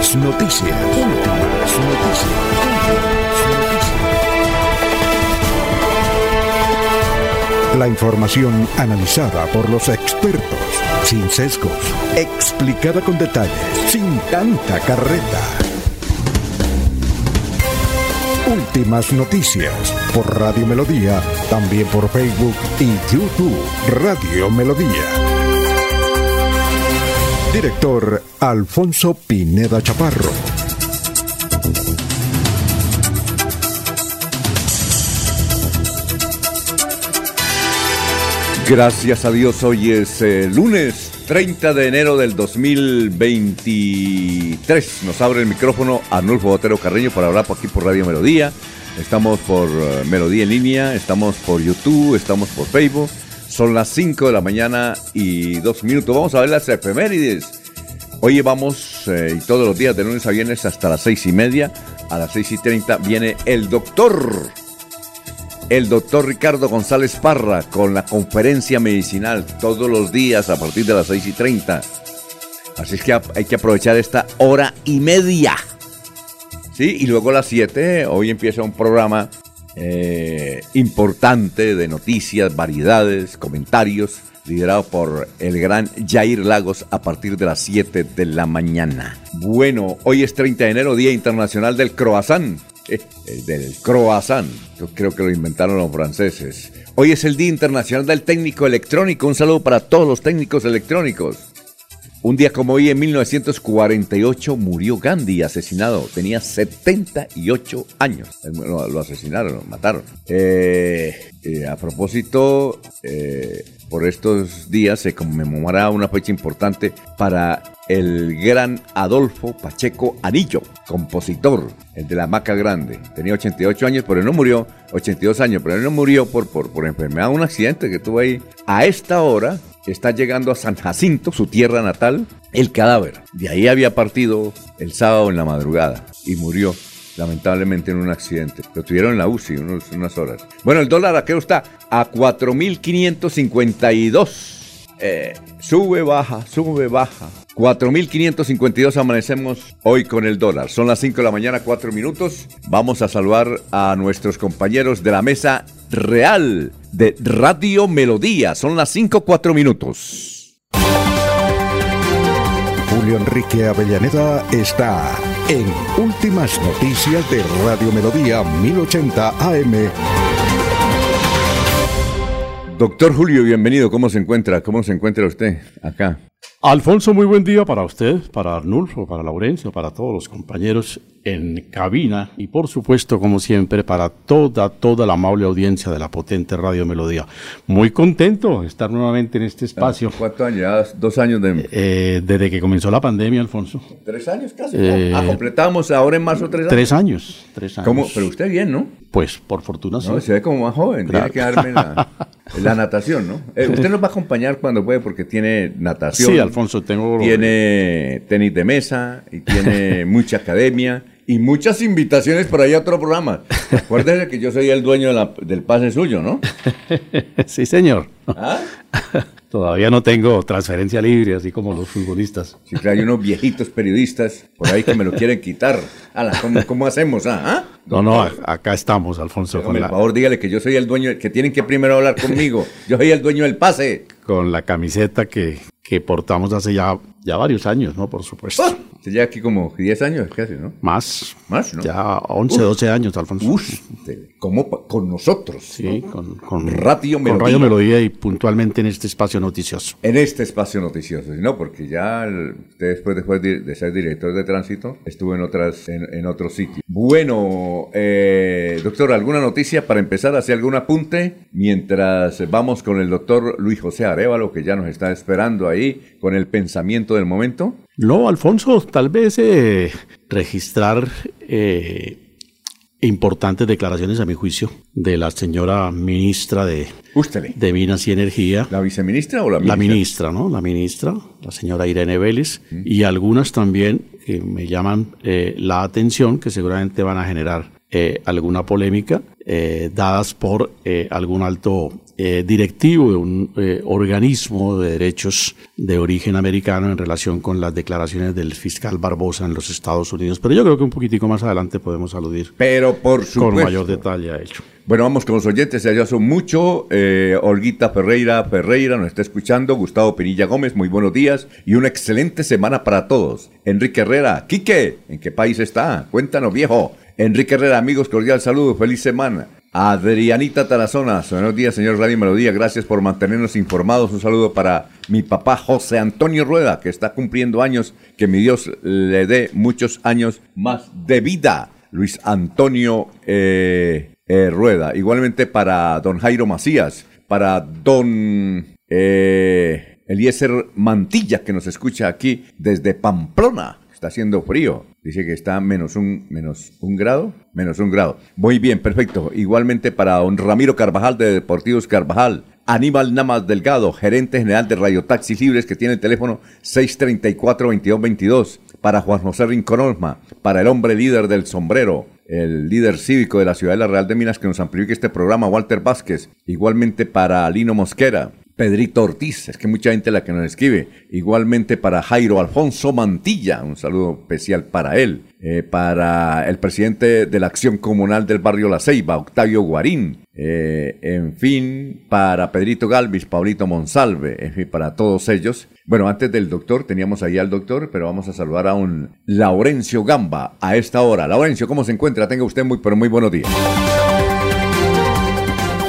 Últimas noticias. Últimas noticias. La información analizada por los expertos, sin sesgos, explicada con detalles, sin tanta carreta. Últimas noticias por Radio Melodía, también por Facebook y YouTube Radio Melodía. Director Alfonso Pineda Chaparro. Gracias a Dios, hoy es eh, lunes 30 de enero del 2023. Nos abre el micrófono Arnulfo Botero Carreño para hablar por aquí por Radio Melodía. Estamos por eh, Melodía en línea, estamos por YouTube, estamos por Facebook. Son las 5 de la mañana y dos minutos. Vamos a ver las efemérides. Hoy vamos, eh, y todos los días de lunes a viernes hasta las seis y media. A las seis y treinta viene el doctor el doctor Ricardo González Parra con la conferencia medicinal todos los días a partir de las 6 y 30. Así es que hay que aprovechar esta hora y media. ¿Sí? Y luego a las 7, hoy empieza un programa eh, importante de noticias, variedades, comentarios, liderado por el gran Jair Lagos a partir de las 7 de la mañana. Bueno, hoy es 30 de enero, Día Internacional del Croissant. del croissant. Yo creo que lo inventaron los franceses. Hoy es el Día Internacional del Técnico Electrónico. Un saludo para todos los técnicos electrónicos. Un día como hoy, en 1948, murió Gandhi asesinado. Tenía 78 años. Lo, lo asesinaron, lo mataron. Eh, eh, a propósito, eh, por estos días se conmemorará una fecha importante para el gran Adolfo Pacheco Anillo, compositor, el de la Maca Grande. Tenía 88 años, pero no murió, 82 años, pero no murió por, por, por enfermedad, un accidente que tuvo ahí. A esta hora está llegando a San Jacinto, su tierra natal, el cadáver. De ahí había partido el sábado en la madrugada y murió lamentablemente en un accidente. Lo tuvieron en la UCI unas horas. Bueno, el dólar aquí está a 4.552. Eh, sube, baja, sube, baja. 4.552 amanecemos hoy con el dólar. Son las 5 de la mañana, 4 minutos. Vamos a saludar a nuestros compañeros de la mesa real de Radio Melodía. Son las 5, 4 minutos. Julio Enrique Avellaneda está en Últimas Noticias de Radio Melodía 1080 AM. Doctor Julio, bienvenido. ¿Cómo se encuentra? ¿Cómo se encuentra usted acá? Alfonso, muy buen día para usted, para Arnulfo, para Laurencio, para todos los compañeros en cabina y por supuesto, como siempre, para toda, toda la amable audiencia de la potente Radio Melodía. Muy contento de estar nuevamente en este espacio. ¿Cuántos años? Dos años de... Eh, desde que comenzó la pandemia, Alfonso. Tres años casi. Eh, ah, completamos ahora en marzo tres años. Tres años, tres años. ¿Cómo? Pero usted bien, ¿no? Pues por fortuna sí. No, se ve como más joven. Tiene que darme la, la natación, ¿no? Eh, usted nos va a acompañar cuando puede porque tiene natación. Sí, Alfonso, tengo... Tiene tenis de mesa y tiene mucha academia y muchas invitaciones por ahí a otro programa. Acuérdense que yo soy el dueño del pase suyo, ¿no? sí, señor. ¿Ah? Todavía no tengo transferencia libre, así como los futbolistas. Sí, claro, hay unos viejitos periodistas por ahí que me lo quieren quitar. ¿cómo, hacemos? Ah? ¿Ah? No, no, acá estamos, Alfonso. Por favor, dígale que yo soy el dueño, que tienen que primero hablar conmigo. Yo soy el dueño del pase. Con la camiseta que, que portamos hace ya, ya varios años, ¿no? Por supuesto. Usted ya aquí como 10 años casi, ¿no? Más. Más, ¿no? Ya 11, 12 años, Alfonso. Uf, como con nosotros. Sí, con, con, Radio Melodía. Con Radio Melodía y puntualmente en este espacio noticioso. En este espacio noticioso, no, porque ya usted después, después de, ser director de tránsito estuvo en otras en, en otros sitios. Bueno, eh, doctor, ¿alguna noticia para empezar? ¿Hace algún apunte? Mientras vamos con el doctor Luis José Arevalo, que ya nos está esperando ahí con el pensamiento del momento. No, Alfonso, tal vez eh, registrar eh, importantes declaraciones, a mi juicio, de la señora ministra de, de Minas y Energía. ¿La viceministra o la ministra? La ministra, ¿no? La ministra, la señora Irene Vélez, y algunas también que me llaman eh, la atención, que seguramente van a generar alguna polémica, eh, dadas por eh, algún alto eh, directivo de un organismo de derechos de origen americano en relación con las declaraciones del fiscal Barbosa en los Estados Unidos. Pero yo creo que un poquitico más adelante podemos aludir Pero por supuesto. con mayor detalle a ello. Bueno, vamos con los oyentes, ya son mucho. Olguita Ferreira Ferreira nos está escuchando. Gustavo Pinilla Gómez, muy buenos días y una excelente semana para todos. Enrique Herrera, Quique, ¿en qué país está? Cuéntanos, viejo. Enrique Herrera, amigos, cordial saludo, feliz semana. Adrianita Tarazona, buenos días, señor Radio Melodía, gracias por mantenernos informados. Un saludo para mi papá José Antonio Rueda, que está cumpliendo años, que mi Dios le dé muchos años más de vida. Luis Antonio eh, eh, Rueda, igualmente para don Jairo Macías, para don eh, Eliezer Mantilla, que nos escucha aquí desde Pamplona. Está haciendo frío. Dice que está menos un, menos un grado. Menos un grado. Muy bien, perfecto. Igualmente para don Ramiro Carvajal de Deportivos Carvajal. Aníbal Namas Delgado, gerente general de Radio Taxis Libres, que tiene el teléfono 634-2222. Para Juan José Rincón Para el hombre líder del sombrero. El líder cívico de la ciudad de la Real de Minas que nos amplifica este programa, Walter Vázquez. Igualmente para Lino Mosquera. Pedrito Ortiz, es que mucha gente la que nos escribe. Igualmente para Jairo Alfonso Mantilla, un saludo especial para él. Eh, para el presidente de la Acción Comunal del Barrio La Ceiba, Octavio Guarín. Eh, en fin, para Pedrito Galvis, Paulito Monsalve, en fin, para todos ellos. Bueno, antes del doctor, teníamos ahí al doctor, pero vamos a saludar a un Laurencio Gamba a esta hora. Laurencio, ¿cómo se encuentra? Tenga usted muy, pero muy buenos días.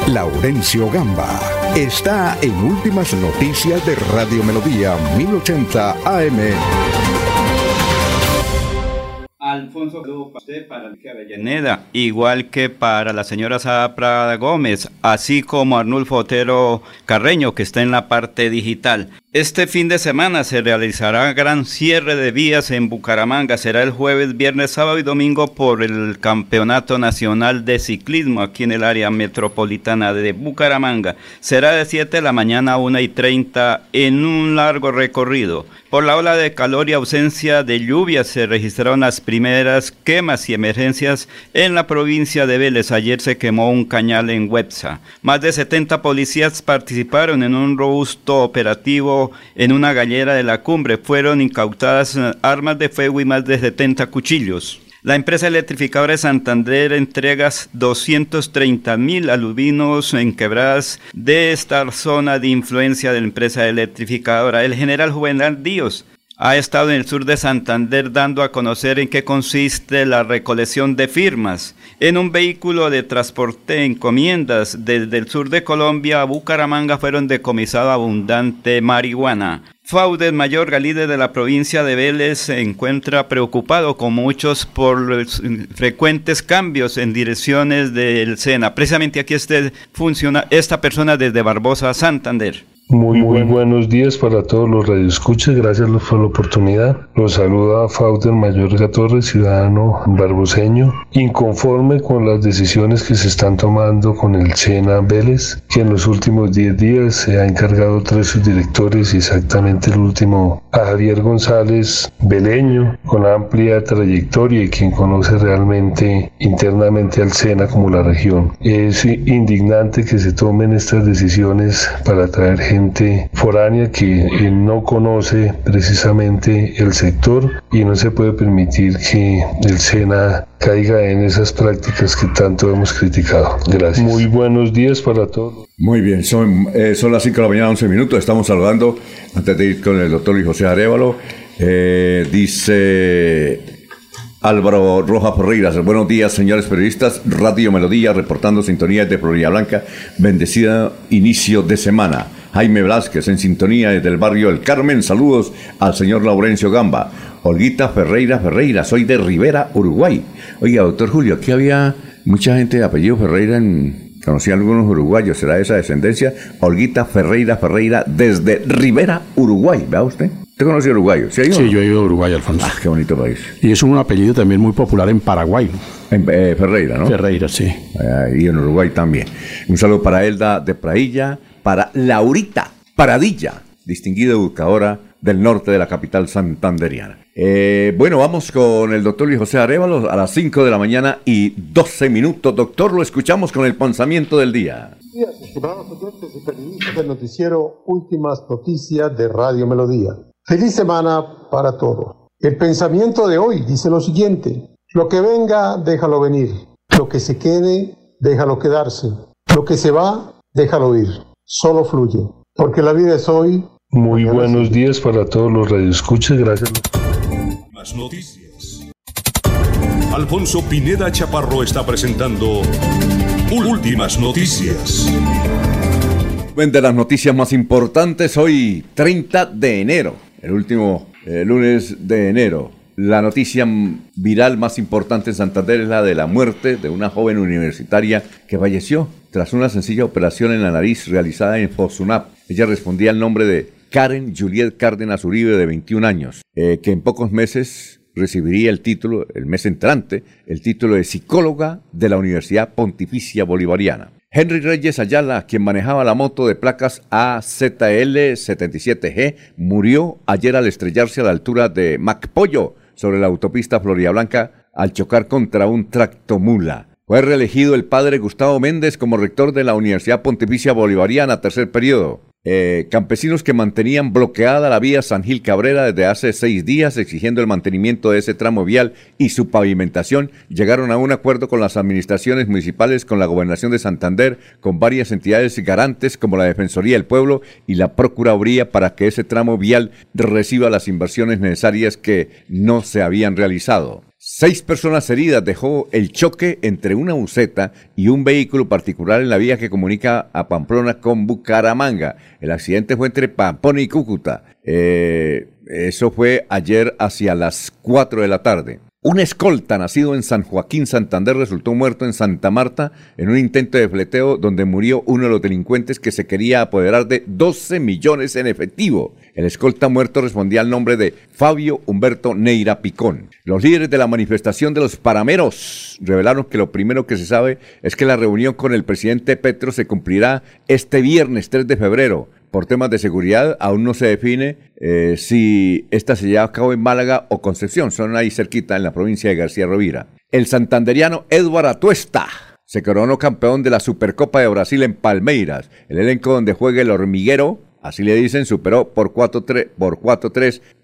Laurencio Gamba está en Últimas Noticias de Radio Melodía 1080 AM. Alfonso, para usted, para Avellaneda, igual que para la señora Sara Prada Gómez, así como Arnulfo Otero Carreño, que está en la parte digital. Este fin de semana se realizará gran cierre de vías en Bucaramanga. Será el jueves, viernes, sábado y domingo por el Campeonato Nacional de Ciclismo aquí en el área metropolitana de Bucaramanga. Será de 7 de la mañana a 1 y 30 en un largo recorrido. Por la ola de calor y ausencia de lluvia se registraron las primeras quemas y emergencias en la provincia de Vélez. Ayer se quemó un cañal en Websa. Más de 70 policías participaron en un robusto operativo en una gallera de la cumbre. Fueron incautadas eh, armas de fuego y más de 70 cuchillos. La empresa electrificadora de Santander entrega 230 mil alubinos en quebradas de esta zona de influencia de la empresa electrificadora. El general Juvenal Díaz ha estado en el sur de Santander dando a conocer en qué consiste la recolección de firmas. En un vehículo de transporte encomiendas desde el sur de Colombia a Bucaramanga fueron decomisado abundante marihuana. Faudes Mayor líder de la provincia de Vélez se encuentra preocupado con muchos por los frecuentes cambios en direcciones del SENA. Precisamente aquí este funciona esta persona desde Barbosa, Santander. Muy, buenos días para todos los radioescuchas, gracias por la oportunidad. Los saluda Fauder Mayor Gatorre, ciudadano barboseño, inconforme con las decisiones que se están tomando con el SENA Vélez, que en los últimos 10 días se ha encargado tres subdirectores y exactamente el último a Javier González Beleño, con amplia trayectoria y quien conoce realmente internamente al SENA como la región. Es indignante que se tomen estas decisiones para traer gente foránea que no conoce precisamente el sector y no se puede permitir que el SENA caiga en esas prácticas que tanto hemos criticado. Gracias. Muy buenos días para todos. Muy bien, son, eh, son las 5 de la mañana, 11 minutos. Estamos saludando, antes de ir con el doctor Luis José Arevalo, eh, dice Álvaro Rojas Ferreiras, buenos días señores periodistas, Radio Melodía reportando sintonía de Florida Blanca, bendecida inicio de semana. Jaime Velázquez en sintonía desde el barrio El Carmen, saludos al señor Laurencio Gamba. Olguita Ferreira Ferreira, soy de Rivera, Uruguay. Oiga, doctor Julio, aquí había mucha gente de apellido Ferreira en... Conocí a algunos uruguayos, ¿será esa descendencia? Olguita Ferreira Ferreira desde Rivera, Uruguay, ¿vea usted? ¿Usted conoce a Uruguayo? ¿Sí, yo he ido a Uruguay, Alfonso. Ah, qué bonito país. Y es un apellido también muy popular en Paraguay. En, eh, Ferreira, ¿no? Ferreira, sí. y en Uruguay también. Un saludo para Elda de Prailla, para Laurita Paradilla, distinguida educadora del norte de la capital santanderiana. Eh, bueno, vamos con el doctor Luis José Arevalo a las 5 de la mañana y 12 minutos. Doctor, lo escuchamos con el pensamiento del día. Días, estimados oyentes y periodistas del noticiero Últimas Noticias de Radio Melodía. Feliz semana para todos. El pensamiento de hoy dice lo siguiente. Lo que venga, déjalo venir. Lo que se quede, déjalo quedarse. Lo que se va, déjalo ir. Solo fluye. Porque la vida es hoy. Muy buenos días para todos los radioescuchas. Gracias. Las noticias. Alfonso Pineda Chaparro está presentando Últimas Noticias. De las noticias más importantes hoy, 30 de enero, el último eh, lunes de enero. La noticia viral más importante en Santander es la de la muerte de una joven universitaria que falleció tras una sencilla operación en la nariz realizada en Fosunap. Ella respondía al nombre de Karen Juliet Cárdenas Uribe, de 21 años, eh, que en pocos meses recibiría el título, el mes entrante, el título de psicóloga de la Universidad Pontificia Bolivariana. Henry Reyes Ayala, quien manejaba la moto de placas AZL77G, murió ayer al estrellarse a la altura de Macpollo, sobre la autopista Floria Blanca, al chocar contra un tractomula. Fue reelegido el padre Gustavo Méndez como rector de la Universidad Pontificia Bolivariana, tercer periodo. Eh, campesinos que mantenían bloqueada la vía San Gil Cabrera desde hace seis días exigiendo el mantenimiento de ese tramo vial y su pavimentación, llegaron a un acuerdo con las administraciones municipales, con la Gobernación de Santander, con varias entidades garantes como la Defensoría del Pueblo y la Procuraduría para que ese tramo vial reciba las inversiones necesarias que no se habían realizado. Seis personas heridas dejó el choque entre una buceta y un vehículo particular en la vía que comunica a Pamplona con Bucaramanga. El accidente fue entre Pamplona y Cúcuta. Eh, eso fue ayer hacia las 4 de la tarde. Un escolta nacido en San Joaquín, Santander, resultó muerto en Santa Marta en un intento de fleteo donde murió uno de los delincuentes que se quería apoderar de 12 millones en efectivo. El escolta muerto respondía al nombre de Fabio Humberto Neira Picón. Los líderes de la manifestación de los parameros revelaron que lo primero que se sabe es que la reunión con el presidente Petro se cumplirá este viernes 3 de febrero por temas de seguridad, aún no se define eh, si esta se lleva a cabo en Málaga o Concepción, son ahí cerquita en la provincia de García Rovira. El santanderiano Edward Atuesta se coronó campeón de la Supercopa de Brasil en Palmeiras. El elenco donde juega el hormiguero, así le dicen, superó por 4-3 por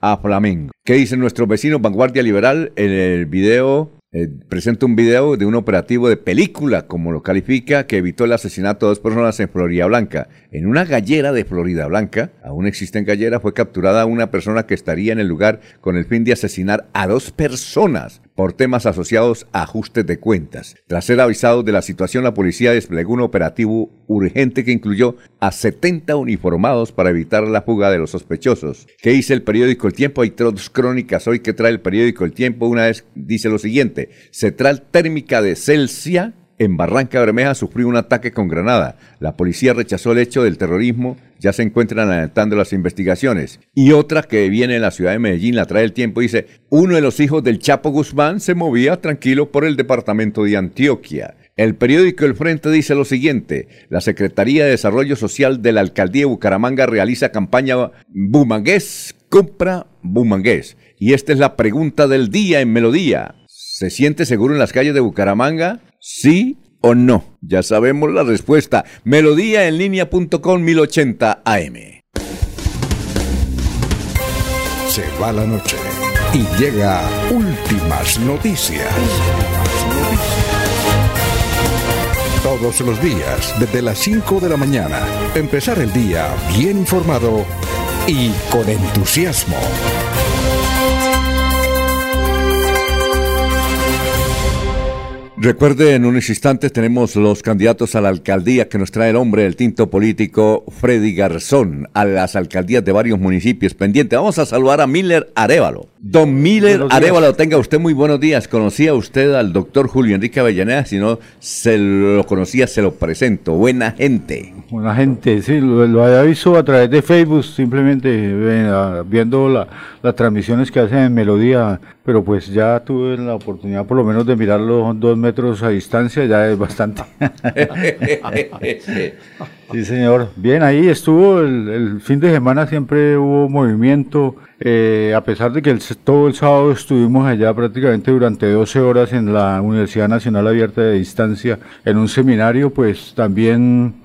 a Flamengo. ¿Qué dicen nuestros vecinos Vanguardia Liberal en el video eh, presenta un video de un operativo de película, como lo califica, que evitó el asesinato de dos personas en Florida Blanca. En una gallera de Florida Blanca, aún existe en gallera, fue capturada una persona que estaría en el lugar con el fin de asesinar a dos personas por temas asociados a ajustes de cuentas. Tras ser avisado de la situación, la policía desplegó un operativo urgente que incluyó a 70 uniformados para evitar la fuga de los sospechosos. ¿Qué dice el periódico El Tiempo? Hay dos crónicas hoy que trae el periódico El Tiempo. Una vez dice lo siguiente, central térmica de Celsia en Barranca Bermeja sufrió un ataque con granada. La policía rechazó el hecho del terrorismo, ya se encuentran adelantando las investigaciones. Y otra que viene en la ciudad de Medellín, la trae el tiempo, dice, uno de los hijos del Chapo Guzmán se movía tranquilo por el departamento de Antioquia. El periódico El Frente dice lo siguiente, la Secretaría de Desarrollo Social de la Alcaldía de Bucaramanga realiza campaña Bumangués, compra Bumangués. Y esta es la pregunta del día en Melodía. ¿Se siente seguro en las calles de Bucaramanga? ¿Sí o no? Ya sabemos la respuesta. Melodía en línea.com 1080 AM. Se va la noche y llega últimas noticias. Todos los días, desde las 5 de la mañana, empezar el día bien informado y con entusiasmo. Recuerde, en unos instantes tenemos los candidatos a la alcaldía que nos trae el hombre del tinto político Freddy Garzón a las alcaldías de varios municipios pendientes. Vamos a saludar a Miller Arevalo. Don Miller Arevalo, tenga usted muy buenos días. ¿Conocía usted al doctor Julio Enrique Avellaneda? Si no se lo conocía, se lo presento. Buena gente. Buena gente, sí, lo, había visto a través de Facebook, simplemente viendo las transmisiones que hacen en Melodía, pero pues ya tuve la oportunidad por lo menos de mirarlo dos kilómetros a distancia ya es bastante. sí, señor. Bien, ahí estuvo el, fin de semana, siempre hubo movimiento. Eh, a pesar de que el, todo el sábado estuvimos allá prácticamente durante 12 horas en la Universidad Nacional Abierta de Distancia en un seminario, pues también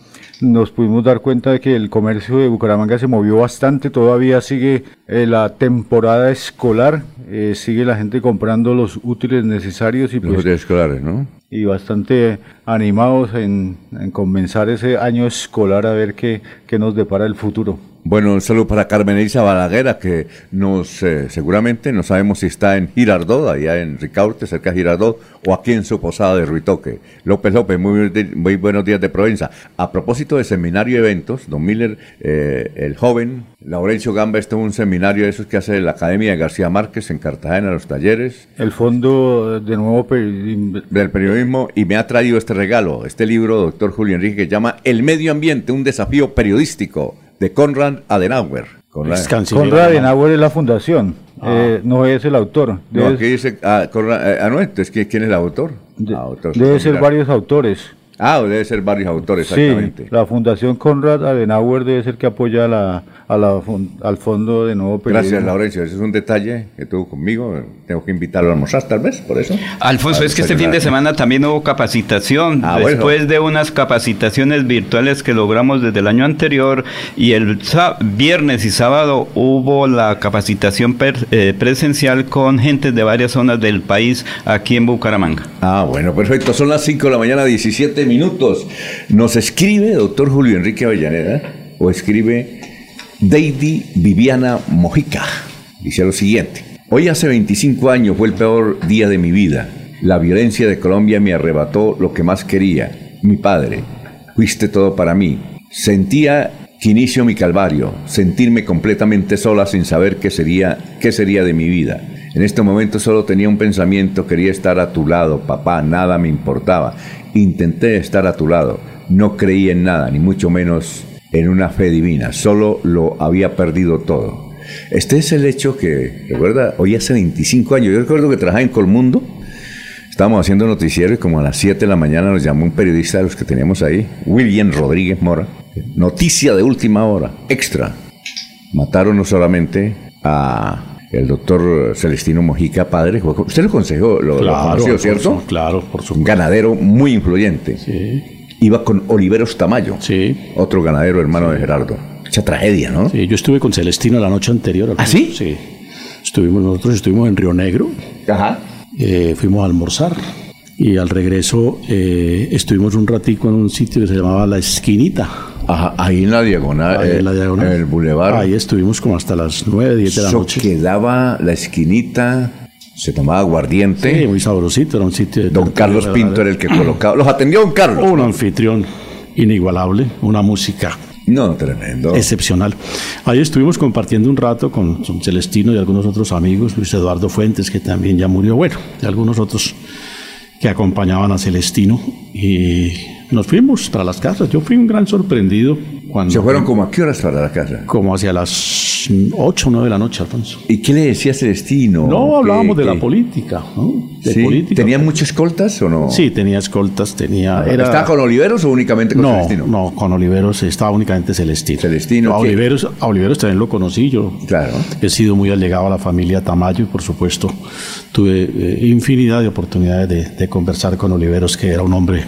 nos pudimos dar cuenta de que el comercio de Bucaramanga se movió bastante, todavía sigue eh, la temporada escolar, eh, sigue la gente comprando los útiles necesarios y los pues, útiles escolares, ¿no? Y bastante animados en, comenzar ese año escolar a ver qué, qué nos depara el futuro. Bueno, un saludo para Carmen Elisa Balaguera, que nos eh, seguramente no sabemos si está en Girardot, allá en Ricaurte, cerca de Girardot, o aquí en su posada de Ruitoque. López López, muy, muy buenos días de Provenza. A propósito de seminario y eventos, don Miller, eh, el joven Laurencio Gamba está en un seminario de esos que hace la Academia de García Márquez en Cartagena, los talleres. El Fondo de Nuevo Del Periodismo, y me ha traído este regalo, este libro, doctor Julio Enrique, que llama El Medio Ambiente, un desafío periodístico de Conrad Adenauer. Conrad Adenauer es la fundación, ah. eh, no es el autor. no, aquí dice, ah, Conrad, eh, ah, no, entonces, ¿quién es el autor? Ah, debe ser varios autores. Ah, debe ser varios autores, exactamente. Sí, la Fundación Conrad Adenauer debe ser que apoya la, al Fondo de Nuevo Periodismo. Gracias, Laurencio. Ese es un detalle que tuvo conmigo. Tengo que invitarlo a almorzar, tal vez, por eso. Alfonso, es que este fin de semana también hubo capacitación. Ah, Después de unas capacitaciones virtuales que logramos desde el año anterior y el viernes y sábado hubo la capacitación eh, presencial con gente de varias zonas del país aquí en Bucaramanga. Ah, bueno, perfecto. Son las 5 de la mañana, 17 minutos. Nos escribe doctor Julio Enrique Avellaneda o escribe Deidi Viviana Mojica. Dice lo siguiente. Hoy hace 25 años fue el peor día de mi vida. La violencia de Colombia me arrebató lo que más quería, mi padre. Fuiste todo para mí. Sentía que inicio mi calvario, sentirme completamente sola sin saber qué sería, qué sería de mi vida. En este momento solo tenía un pensamiento, quería estar a tu lado, papá, nada me importaba. Intenté estar a tu lado, no creí en nada, ni mucho menos en una fe divina, solo lo había perdido todo. Este es el hecho que, recuerda, hoy hace 25 años, yo recuerdo que trabajaba en Colmundo, estábamos haciendo noticiero y como a las 7 de la mañana nos llamó un periodista de los que teníamos ahí, William Rodríguez Mora, noticia de última hora, extra. Mataron no solamente a el doctor Celestino Mojica, padre, usted lo consejó, lo, conoció, ¿cierto? claro, por supuesto. Un ganadero muy influyente. Sí iba con Oliveros Tamayo, sí. otro ganadero hermano de Gerardo. Mucha tragedia, ¿no? Sí, yo estuve con Celestino la noche anterior. ¿Ah, sí? Sí. Estuvimos, nosotros estuvimos en Río Negro. Ajá. Eh, fuimos a almorzar y al regreso eh, estuvimos un ratico en un sitio que se llamaba La Esquinita. Ajá, ahí en la diagonal, ahí en, la diagonal. en el bulevar. Ahí estuvimos como hasta las 9, 10 de la noche. quedaba la esquinita se tomaba aguardiente. Sí, muy sabrosito, era un sitio de Don Carlos Pinto era el que colocaba. Los atendió Don Carlos. Un anfitrión inigualable, una música. No, tremendo. Excepcional. Ahí estuvimos compartiendo un rato con, Celestino y algunos otros amigos, Luis Eduardo Fuentes, que también ya murió, bueno, y algunos otros que acompañaban a Celestino. Y nos fuimos para las casas. Yo fui un gran sorprendido cuando... ¿Se fueron como a qué horas para la casa? Como hacia las 8 o 9 de la noche, Alfonso. ¿Y qué le decía Celestino? No, hablábamos de la política, ¿no? De política. ¿Tenía muchas escoltas o no? Sí, tenía escoltas, tenía... Era... ¿Estaba con Oliveros o únicamente con Celestino? No, con Oliveros estaba únicamente Celestino. Celestino. A Oliveros, a Oliveros también lo conocí yo. Claro. He sido muy allegado a la familia Tamayo y por supuesto tuve eh, infinidad de oportunidades de, de conversar con Oliveros, que era un hombre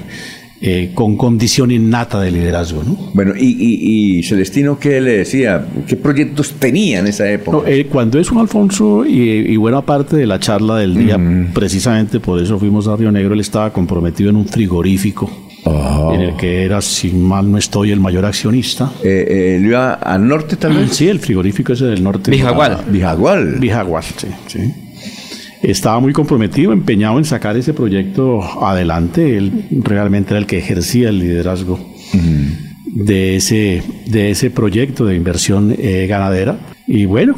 eh, con condición innata de liderazgo. ¿no? Bueno, y, Celestino, ¿qué le decía? ¿Qué proyectos tenía en esa época? Eh, cuando es un Alfonso, y, buena parte de la charla del día, precisamente por eso fuimos a Río Negro, él estaba comprometido en un frigorífico. Ah. En el que era, si mal no estoy, el mayor accionista. Eh, ¿Él iba al norte también? Sí, el frigorífico ese del norte. Vijagual. Vijagual. Vijagual, sí, sí estaba muy comprometido, empeñado en sacar ese proyecto adelante. Él realmente era el que ejercía el liderazgo de, ese, de ese proyecto de inversión eh, ganadera. Y bueno,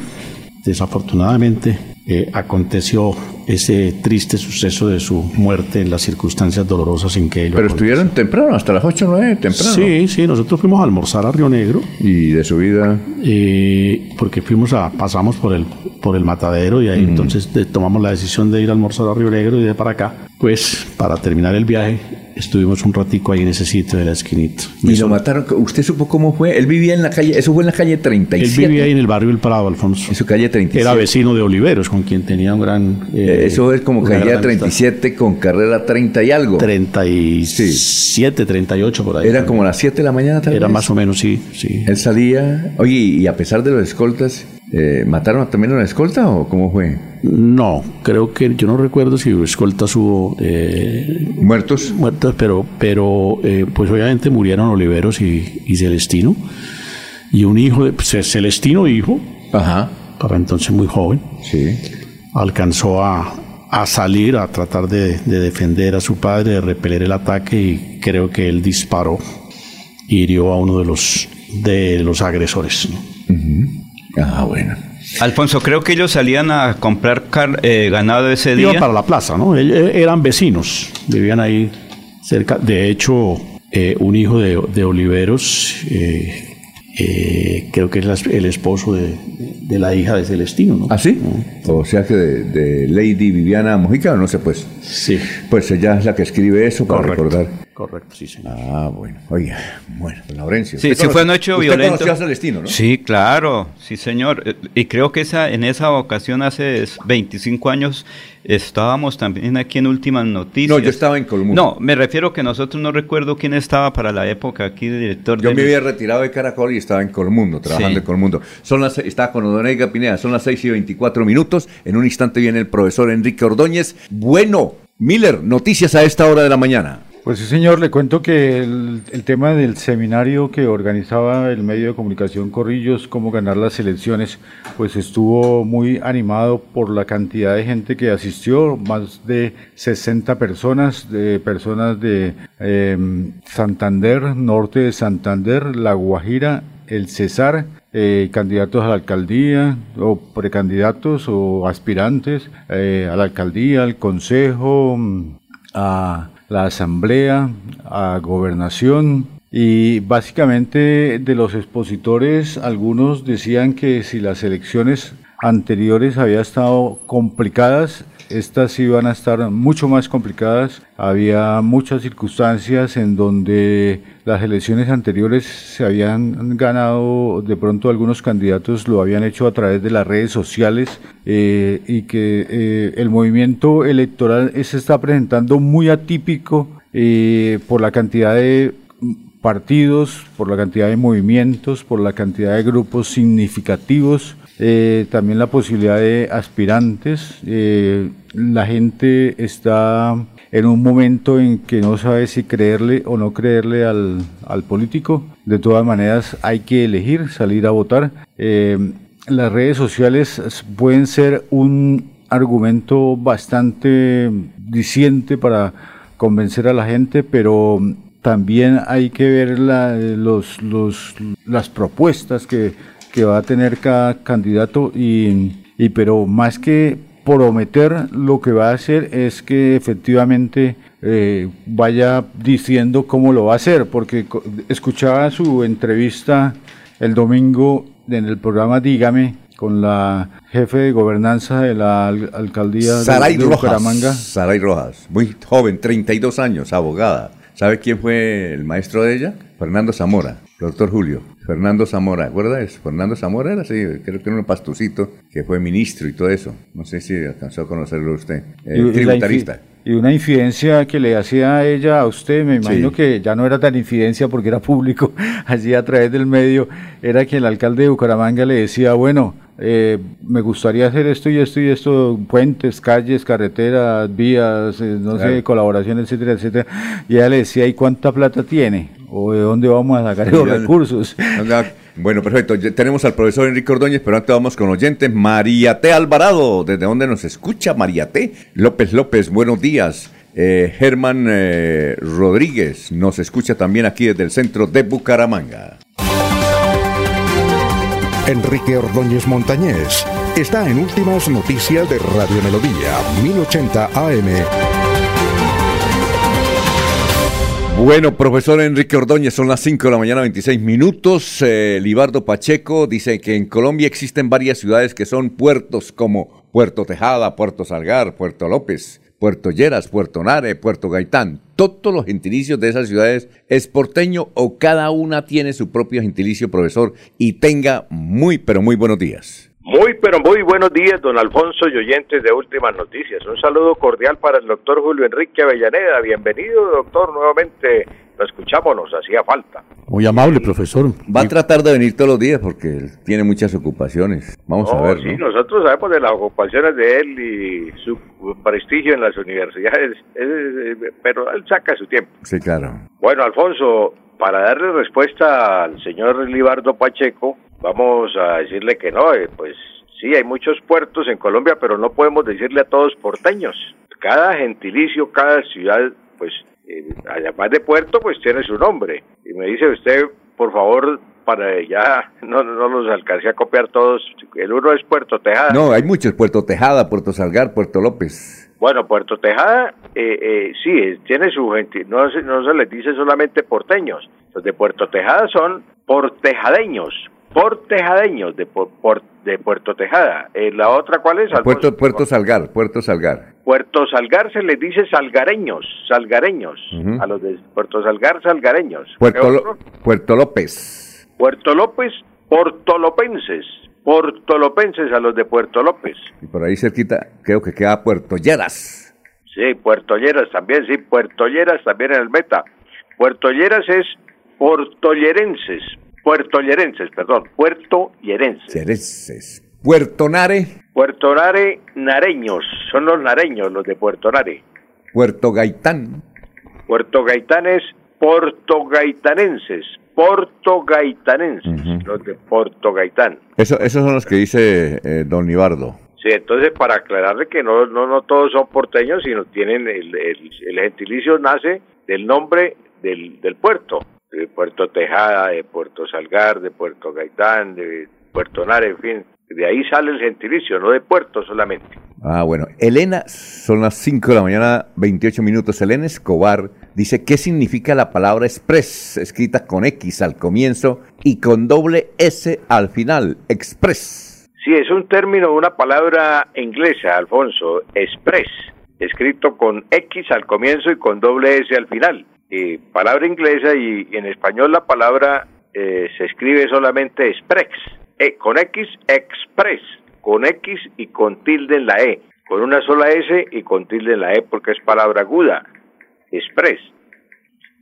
desafortunadamente eh, aconteció ese triste suceso de su muerte en las circunstancias dolorosas en que él Pero estuvieron temprano, hasta las 8 o 9, temprano. Sí, sí, nosotros fuimos a almorzar a Río Negro. Y de su vida. Eh, porque fuimos a, pasamos por el, por el matadero y ahí entonces de- tomamos la decisión de ir a almorzar a Río Negro y de para acá. Pues para terminar el viaje estuvimos un ratico ahí en ese sitio de la esquinita. Y lo mataron. ¿Usted supo cómo fue? Él vivía en la calle, eso fue en la calle Él 37. vivía ahí en el barrio El Prado, Alfonso. En su calle 37. Era vecino de Oliveros, con quien tenía un gran... Eh, eh, eso es como calle gran amistad. 37 con carrera 30 y algo. 37, 38 por ahí. Era como las 7 de la mañana tal Era vez. más o menos, sí, sí. Él salía. Oye, y a pesar de los escoltas, eh, ¿mataron también a la escolta o cómo fue? No, creo que yo no recuerdo si escoltas hubo eh, ¿Muertos? muertos, pero, pero eh, pues obviamente murieron Oliveros y, y Celestino. Y un hijo de pues, Celestino, hijo, Ajá. para entonces muy joven, Sí. Alcanzó a, a salir a tratar de, de defender a su padre, de repeler el ataque y creo que él disparó y hirió a uno de los, de los agresores. Ah, bueno. Alfonso, creo que ellos salían a comprar car- eh, ganado ese día. Iban para la plaza, ¿no? Ell- eh, Eran vecinos, vivían ahí cerca. De hecho, eh, un hijo de, de Oliveros, eh, eh, creo que es la- el esposo de, de la hija de Celestino, ¿no? ¿Ah, sí? O sea que de, de Lady Viviana Mojica, no sé, pues. Sí, Pues ella es la que escribe eso para correcto. recordar. Correcto, sí, señor. Ah, bueno. Oiga, bueno, Laurencio. Sí, sí fue un hecho usted violento. conoció a Celestino, ¿no? Sí, claro, sí, señor. Eh, Y creo que esa, en esa ocasión, hace 25 años, estábamos también aquí en Últimas Noticias. No, yo estaba en Colmundo. No, me refiero que nosotros no recuerdo quién estaba para la época aquí, director Yo me había retirado de Caracol y estaba en Colmundo, trabajando Sí. en Colmundo. Son las, estaba con Odonega Pineda, son las 6 y 24 minutos. En un instante viene el profesor Enrique Ordóñez. Bueno, Miller, noticias a esta hora de la mañana. Pues sí, señor, le cuento que el, el tema del seminario que organizaba el medio de comunicación Corrillos, cómo ganar las elecciones, pues estuvo muy animado por la cantidad de gente que asistió, más de 60 personas, de personas de eh, Santander, norte de Santander, La Guajira, el Cesar, eh, candidatos a la alcaldía o precandidatos o aspirantes eh, a la alcaldía, al consejo, a la asamblea, a gobernación y básicamente de los expositores algunos decían que si las elecciones anteriores habían estado complicadas, estas iban a estar mucho más complicadas. Había muchas circunstancias en donde las elecciones anteriores se habían ganado, de pronto algunos candidatos lo habían hecho a través de las redes sociales eh, y que eh, el movimiento electoral se está presentando muy atípico eh, por la cantidad de partidos, por la cantidad de movimientos, por la cantidad de grupos significativos, eh, también la posibilidad de aspirantes. eh, la gente está en un momento en que no sabe si creerle o no creerle al, político. De todas maneras, hay que elegir, salir a votar. Eh, las redes sociales pueden ser un argumento bastante diciente para convencer a la gente, pero también hay que ver las propuestas que, que va a tener cada candidato y, y pero más que prometer lo que va a hacer es que efectivamente eh, vaya diciendo cómo lo va a hacer, porque escuchaba su entrevista el domingo en el programa Dígame con la jefe de gobernanza de la al- alcaldía de- Saray de. Rojas. Saray Rojas, muy joven, 32 años, abogada. ¿Sabe quién fue el maestro de ella? Fernando Zamora, doctor Julio. Fernando Zamora, ¿acuerdas? Fernando Zamora era así, creo que era un pastucito que fue ministro y todo eso. No sé si alcanzó a conocerlo usted. Eh, Y- la tributarista. Y una infidencia que le hacía a ella, a usted, me imagino Sí. que ya no era tan infidencia porque era público, allí a través del medio, era que el alcalde de Bucaramanga le decía, bueno, eh, me gustaría hacer esto y esto y esto, puentes, calles, carreteras, vías, eh, no Claro. sé, colaboración, etcétera, etcétera. Y ella le decía, ¿y cuánta plata tiene? ¿O de dónde vamos a sacar esos recursos? Bueno, perfecto. Ya tenemos al profesor Enrique Ordóñez, pero antes vamos con oyentes. María T. Alvarado, ¿desde dónde nos escucha María T? López López, buenos días. Eh, Germán eh, Rodríguez nos escucha también aquí desde el centro de Bucaramanga. Enrique Ordóñez Montañés está en Últimas Noticias de Radio Melodía, 1080 AM. Bueno, profesor Enrique Ordóñez, son las 5 de la mañana, 26 minutos. Eh, Libardo Pacheco dice que en Colombia existen varias ciudades que son puertos como Puerto Tejada, Puerto Salgar, Puerto López, Puerto Lleras, Puerto Nare, Puerto Gaitán. Todos los gentilicios de esas ciudades es porteño o cada una tiene su propio gentilicio, profesor. Y tenga muy, pero muy buenos días. Muy, pero muy buenos días, don Alfonso y oyentes de Últimas Noticias. Un saludo cordial para el doctor Julio Enrique Avellaneda. Bienvenido, doctor, nuevamente. Lo escuchamos, nos hacía falta. Muy amable, profesor. Va a tratar de venir todos los días porque él tiene muchas ocupaciones. Vamos a ver. Sí, nosotros sabemos de las ocupaciones de él y su prestigio en las universidades, pero él saca su tiempo. Sí, claro. Bueno, Alfonso, para darle respuesta al señor Libardo Pacheco, vamos a decirle que no, eh, pues sí, hay muchos puertos en Colombia, pero no podemos decirle a todos porteños. Cada gentilicio, cada ciudad, pues, eh, además de puerto, pues tiene su nombre. Y me dice usted, por favor, para ya no, no los alcancé a copiar todos. El uno es Puerto Tejada. No, hay muchos, Puerto Tejada, Puerto Salgar, Puerto López. Bueno, Puerto Tejada, eh, eh, sí, tiene su gente, no, no se les dice solamente porteños, los de Puerto Tejada son portejadeños, portejadeños de, por, de Puerto Tejada. Eh, ¿La otra cuál es? Puerto, Puerto Salgar, Puerto Salgar. Puerto Salgar se les dice salgareños, salgareños, a los de Puerto Salgar, salgareños. Puerto, Puerto López. Puerto López, portolopenses. Portolopenses a los de Puerto López. Y por ahí cerquita creo que queda Puerto Lleras. Sí, Puerto Lleras también, sí, Puerto Lleras también en el meta. Puerto Lleras es portollerenses, puertollerenses, perdón, puertollerenses. Puerto Nare. Puerto Nare, nareños, son los nareños los de Puerto Nare. Puerto Gaitán. Puerto Gaitán es portogaitanenses, portogaitanenses, los de Puerto Gaitán. Eso, esos son los que dice eh, don Ibardo. Sí, entonces para aclararle que no, no, no todos son porteños, sino tienen el, el, gentilicio nace del nombre del, del puerto, de Puerto Tejada, de Puerto Salgar, de Puerto Gaitán, de Puerto Nare, en fin, de ahí sale el gentilicio, no de puerto solamente. Ah, bueno. Elena, son las 5 de la mañana, 28 minutos. Elena Escobar dice, ¿qué significa la palabra express, escrita con X al comienzo y con doble S al final? Express. Sí, es un término, una palabra inglesa, Alfonso, express, escrito con X al comienzo y con doble S al final. Y palabra inglesa y, en español la palabra eh, se escribe solamente express e, con X, express, con X y con tilde en la E, con una sola S y con tilde en la E porque es palabra aguda, express.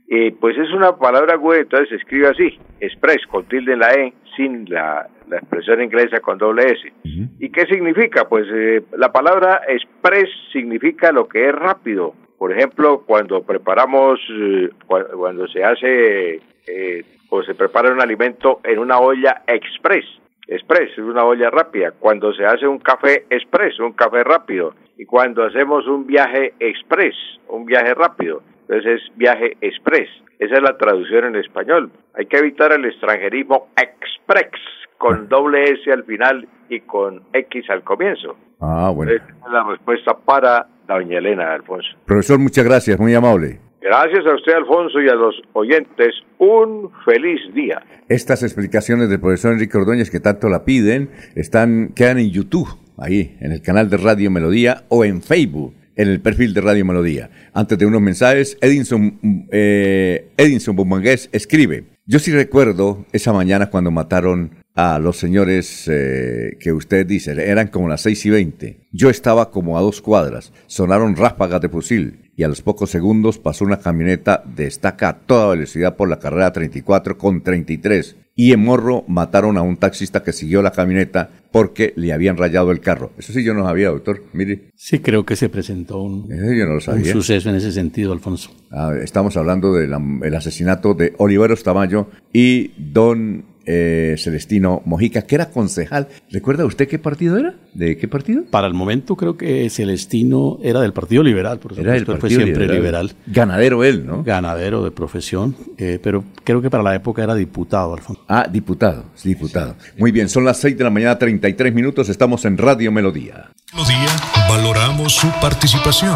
y pues es una palabra aguda, entonces se escribe así, express, con tilde en la E, sin la, expresión inglesa con doble S. ¿Y qué significa? Pues eh, la palabra express significa lo que es rápido. Por ejemplo, cuando preparamos, eh, cuando se hace eh, o se prepara un alimento en una olla express, express, es una olla rápida. Cuando se hace un café express, un café rápido. Y cuando hacemos un viaje express, un viaje rápido. Entonces es viaje express. Esa es la traducción en español. Hay que evitar el extranjerismo express, con doble S al final y con X al comienzo. Ah, bueno. Esa es la respuesta para doña Elena, Alfonso. Profesor, muchas gracias, muy amable. Gracias a usted, Alfonso, y a los oyentes. Un feliz día. Estas explicaciones del profesor Enrique Ordóñez que tanto la piden están quedan en YouTube, ahí, en el canal de Radio Melodía o en Facebook, en el perfil de Radio Melodía. Antes de unos mensajes, Edinson, eh, Edinson Bumangués escribe, yo sí recuerdo esa mañana cuando mataron a los señores eh, que usted dice, eran como las seis y veinte. Yo estaba como a dos cuadras, sonaron ráfagas de fusil y a los pocos segundos pasó una camioneta de estaca a toda velocidad por la carrera 34 con 33 y en Morro mataron a un taxista que siguió la camioneta porque le habían rayado el carro. Eso sí yo no sabía, doctor. Mire. Sí, creo que se presentó un, suceso en ese sentido, Alfonso. Ah, estamos hablando del asesinato de Oliveros Tamayo y don eh, Celestino Mojica, que era concejal. ¿Recuerda usted qué partido era? ¿De qué partido? Para el momento creo que Celestino era del Partido Liberal, por Era del fue Partido siempre Liberal. liberal. Ganadero él, ¿no? Ganadero de profesión, eh, pero creo que para la época era diputado, Alfonso. Ah, diputado, sí, diputado. Muy bien, son las 6 de la mañana, 33 minutos, estamos en Radio Melodía. Melodía, valoramos su participación.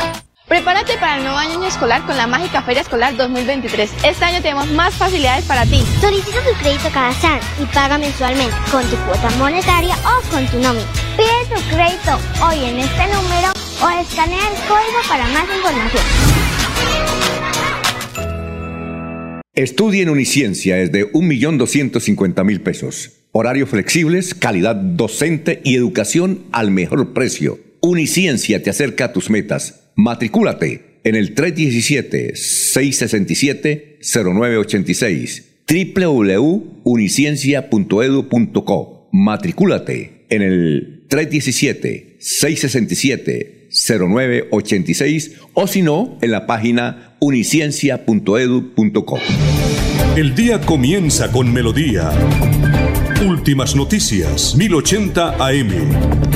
Prepárate para el nuevo año escolar con la mágica Feria Escolar 2023. Este año tenemos más facilidades para ti. Solicita tu crédito cada SAN y paga mensualmente con tu cuota monetaria o con tu nómina. Pide tu crédito hoy en este número o escanea el código para más información. Estudia en Uniciencia es de 1.250.000 pesos. Horarios flexibles, calidad docente y educación al mejor precio. Uniciencia te acerca a tus metas. Matricúlate en el 317-667-0986 www.uniciencia.edu.co Matricúlate en el 317-667-0986 o si no, en la página uniciencia.edu.co. El día comienza con melodía. Últimas noticias, 1080 AM.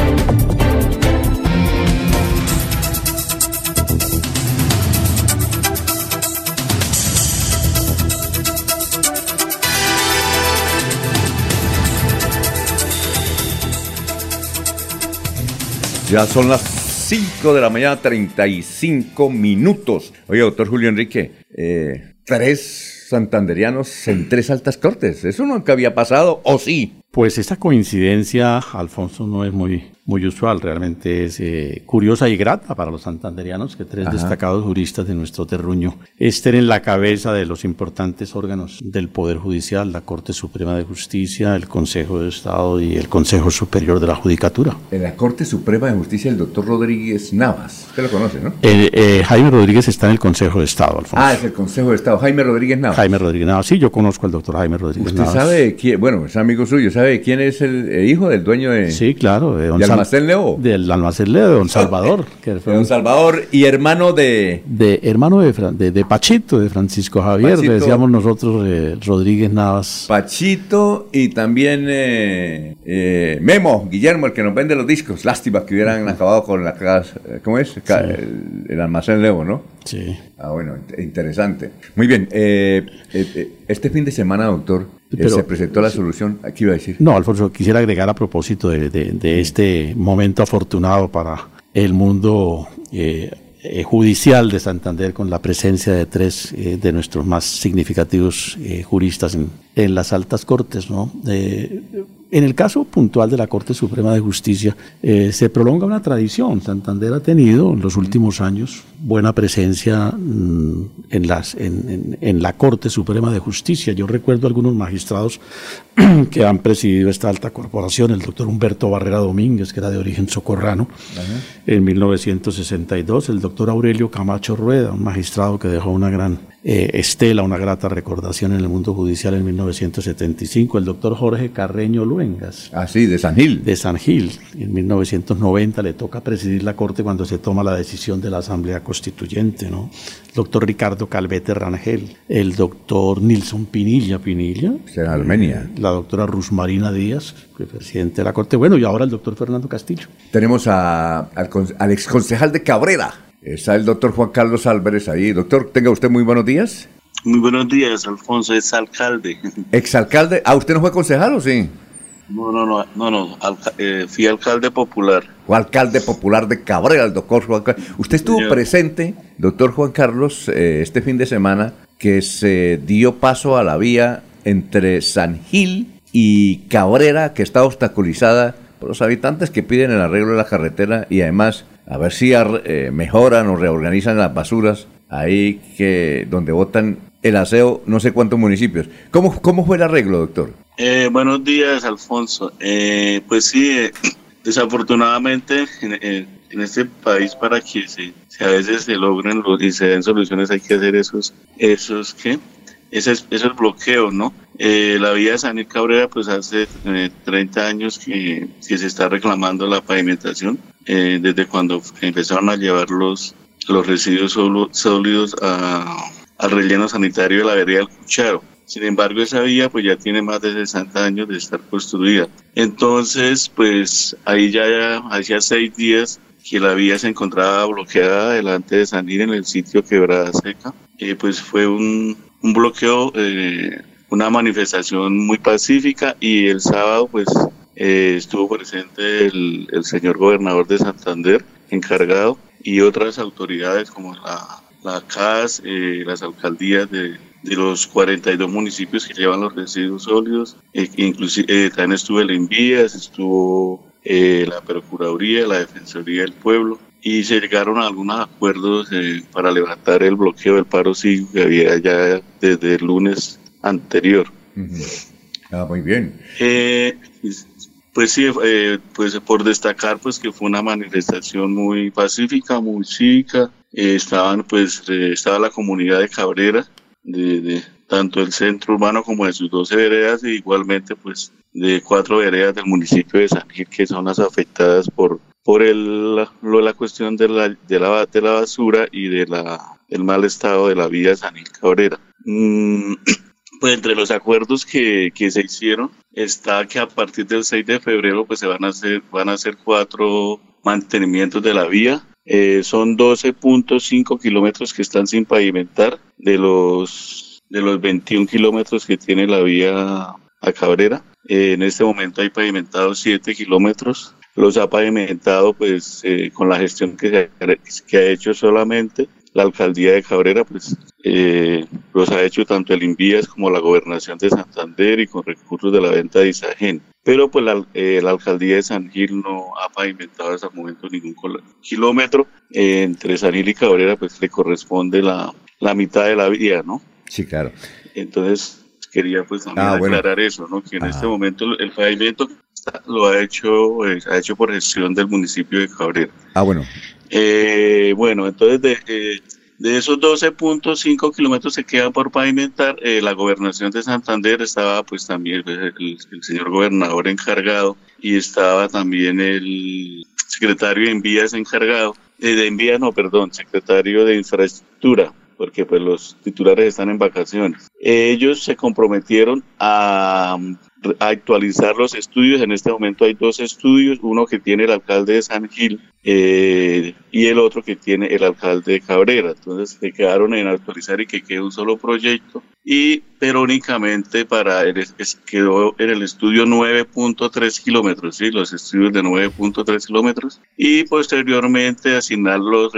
Ya son las 5 de la mañana, 35 minutos. Oye, doctor Julio Enrique, eh, tres santanderianos en tres altas cortes. ¿Eso nunca había pasado o sí? Pues esta coincidencia, Alfonso, no es muy, muy usual, realmente es eh, curiosa y grata para los santanderianos que tres Ajá. destacados juristas de nuestro terruño estén en la cabeza de los importantes órganos del Poder Judicial, la Corte Suprema de Justicia, el Consejo de Estado y el Consejo Superior de la Judicatura. En la Corte Suprema de Justicia, el doctor Rodríguez Navas. Usted lo conoce, ¿no? Eh, eh, Jaime Rodríguez está en el Consejo de Estado, Alfonso. Ah, es el Consejo de Estado. Jaime Rodríguez Navas. Jaime Rodríguez Navas. Sí, yo conozco al doctor Jaime Rodríguez ¿Usted Navas. sabe quién, bueno, es amigo suyo, ¿sabe quién es el, eh, hijo del dueño de, Sí, claro. De, don de Almacén Leo? Del Almacén Leo, de Don Salvador. que De Don Salvador y hermano de... de hermano de, de, de Pachito, de Francisco Javier, Pachito. le decíamos nosotros eh, Rodríguez Navas. Pachito y también eh, eh, Memo, Guillermo, el que nos vende los discos. Lástima que hubieran acabado con la casa, ¿cómo es? El, el almacén Leo, ¿no? Sí. Ah, bueno, int- interesante. Muy bien, este fin de semana, doctor, Pero- se presentó la solución, aquí iba a decir. No, Alfonso, quisiera agregar a propósito de, de- de este momento afortunado para el mundo eh, eh, judicial de Santander con la presencia de tres eh, de nuestros más significativos eh, juristas en, en las altas cortes, ¿no? En el caso puntual de la Corte Suprema de Justicia, eh, se prolonga una tradición. Santander ha tenido en los últimos años buena presencia mm, en- en la Corte Suprema de Justicia. Yo recuerdo algunos magistrados que han presidido esta alta corporación, el doctor Humberto Barrera Domínguez, que era de origen socorrano, en 1962, el doctor Aurelio Camacho Rueda, un magistrado que dejó una gran eh, estela, una grata recordación en el mundo judicial en 1975, el doctor Jorge Carreño Luengas. Ah, sí, de San Gil. De San Gil. En 1990 le toca presidir la Corte cuando se toma la decisión de la Asamblea Constituyente, ¿no? El doctor Ricardo Calvete Rangel, el doctor Nilson Pinilla Pinilla. En Armenia. La doctora Rusmarina Díaz, que es presidente de la Corte. Bueno, y ahora el doctor Fernando Castillo. Tenemos a- al, con- al exconcejal de Cabrera. Está el doctor Juan Carlos Álvarez ahí. Doctor, tenga usted muy buenos días. Muy buenos días, Alfonso, es alcalde. Exalcalde. Ah, ¿usted no fue concejal o sí? No, no, no, no, no, alca- eh, fui alcalde popular. Fue alcalde popular de Cabrera, el doctor Juan Carlos. Usted estuvo Señor. presente, doctor Juan Carlos, eh, este fin de semana que se dio paso a la vía entre San Gil y Cabrera, que está obstaculizada por los habitantes que piden el arreglo de la carretera y además a ver si eh, mejoran o reorganizan las basuras ahí que donde botan el aseo no sé cuántos municipios. ¿Cómo, cómo fue el arreglo, doctor? Eh, buenos días, Alfonso. Eh, pues sí, eh, desafortunadamente en, este país para que se, a veces se logren y se den soluciones hay que hacer esos, esos ¿qué? Ese, el bloqueo, ¿no? la vía de San Cabrera, pues hace 30 años que, que, se está reclamando la pavimentación, desde cuando empezaron a llevar los, los residuos sólidos a, al relleno sanitario de la vereda del Cucharo. Sin embargo, esa vía pues ya tiene más de 60 años de estar construida. Entonces, pues ahí ya hacía seis días que la vía se encontraba bloqueada delante de San en el sitio Quebrada Seca. Eh, pues fue un, un bloqueo, eh, una manifestación muy pacífica y el sábado pues eh, estuvo presente el, el señor gobernador de Santander encargado y otras autoridades como la, la CAS, eh, las alcaldías de, de, los 42 municipios que llevan los residuos sólidos, eh, inclusive eh, también estuvo el Envías, estuvo eh, la Procuraduría, la Defensoría del Pueblo y se llegaron a algunos acuerdos para levantar el bloqueo del paro sí que había ya desde el lunes anterior. Ah, muy bien. Pues sí, eh, pues por destacar pues que fue una manifestación muy pacífica, muy chica. Eh, estaban pues eh, estaba la comunidad de Cabrera, de, tanto el centro urbano como de sus 12 veredas, e igualmente pues de cuatro veredas del municipio de San Gil, que son las afectadas por por el, lo, la cuestión de la, de la, de la basura y de la, del mal estado de la vía San Gil Cabrera. Mm, pues entre los acuerdos que, que se hicieron está que a partir del 6 de febrero pues se van a hacer, van a hacer cuatro mantenimientos de la vía. Eh, son 12.5 kilómetros que están sin pavimentar de los, de los 21 kilómetros que tiene la vía a Cabrera. Eh, en este momento hay pavimentados 7 kilómetros. Los ha pavimentado pues eh, con la gestión que, que ha hecho solamente la alcaldía de Cabrera, pues eh, los ha hecho tanto el Invías como la gobernación de Santander y con recursos de la venta de Isagen. Pero pues la, eh, alcaldía de San Gil no ha pavimentado hasta el momento ningún kilómetro. Eh, entre San Gil y Cabrera pues le corresponde la, la mitad de la vía, ¿no? Sí, claro. Entonces quería pues también ah, aclarar eso, ¿no? Que en este momento el pavimento lo ha hecho, ha hecho por gestión del municipio de Cabrera. Ah, bueno. Eh, bueno, entonces de, eh, de esos 12.5 kilómetros que quedan por pavimentar, eh, la gobernación de Santander estaba pues también el, señor gobernador encargado y estaba también el secretario de envías encargado, de envías no, perdón, secretario de infraestructura porque pues los titulares están en vacaciones. Ellos se comprometieron a actualizar los estudios. En este momento hay dos estudios, uno que tiene el alcalde de San Gil eh, y el otro que tiene el alcalde de Cabrera. Entonces se quedaron en actualizar y que quede un solo proyecto. Y pero únicamente para el, quedó en el estudio 9.3 kilómetros, ¿sí? los estudios de 9.3 kilómetros. Y posteriormente asignar los,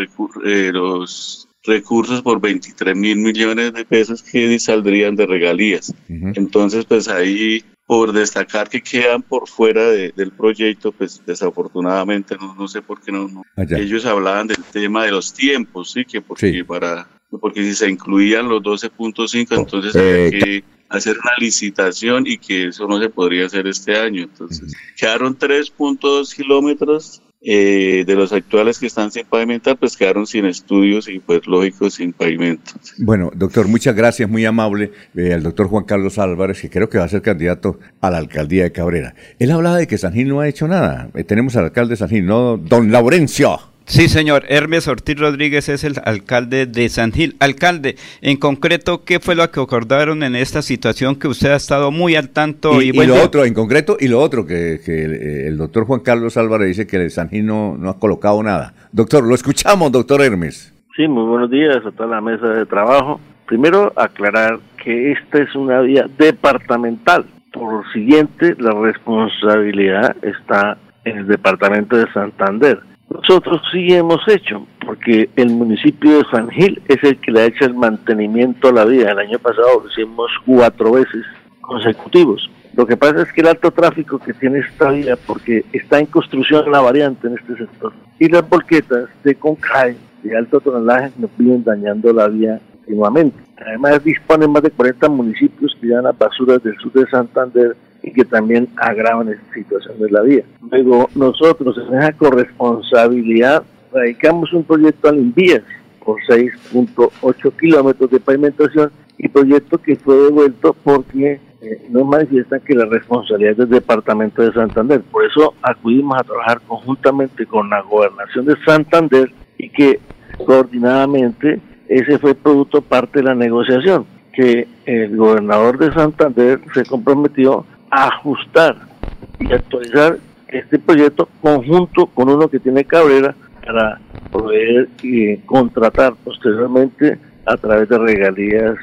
eh, los recursos por 23 mil millones de pesos que saldrían de regalías. Entonces, pues ahí por destacar que quedan por fuera del proyecto, pues desafortunadamente no, no sé por qué no, ah, ellos hablaban del tema de los tiempos, sí, que porque para porque si se incluían los 12.5, entonces había que hacer una licitación y que eso no se podría hacer este año. Entonces, quedaron 3.2 kilómetros eh, de los actuales que están sin pavimentar, pues quedaron sin estudios y pues lógico sin pavimento. Bueno, doctor, muchas gracias, muy amable, eh, al doctor Juan Carlos Álvarez, que creo que va a ser candidato a la alcaldía de Cabrera. Él hablaba de que San Gil no ha hecho nada. Eh, tenemos al alcalde de San Gil, ¿no? Don Laurencio. Sí, señor. Hermes Ortiz Rodríguez es el alcalde de San Gil. Alcalde, en concreto, ¿qué fue lo que acordaron en esta situación que usted ha estado muy al tanto? Y, lo otro, en concreto, y lo otro, que, que, el doctor Juan Carlos Álvarez dice que San Gil no, no ha colocado nada. Doctor, lo escuchamos, doctor Hermes. Sí, muy buenos días a toda la mesa de trabajo. Primero, aclarar que esta es una vía departamental. Por lo siguiente, la responsabilidad está en el departamento de Santander nosotros sí hemos hecho, porque el municipio de San Gil es el que le ha hecho el mantenimiento a la vía. El año pasado lo hicimos cuatro veces consecutivos. Lo que pasa es que el alto tráfico que tiene esta vía, porque está en construcción la variante en este sector, y las volquetas de Concay de alto tonelaje nos vienen dañando la vía continuamente. Además, disponen más de 40 municipios que llevan las basuras del sur de Santander y que también agravan esta situación de la vía. Luego, nosotros en esa corresponsabilidad radicamos un proyecto al Invías por 6.8 kilómetros de pavimentación y proyecto que fue devuelto porque eh, nos manifiestan que la responsabilidad es del Departamento de Santander. Por eso acudimos a trabajar conjuntamente con la Gobernación de Santander y que coordinadamente ese fue producto parte de la negociación, que el gobernador de Santander se comprometió a ajustar y actualizar este proyecto conjunto con uno que tiene Cabrera para poder eh, contratar posteriormente a través de regalías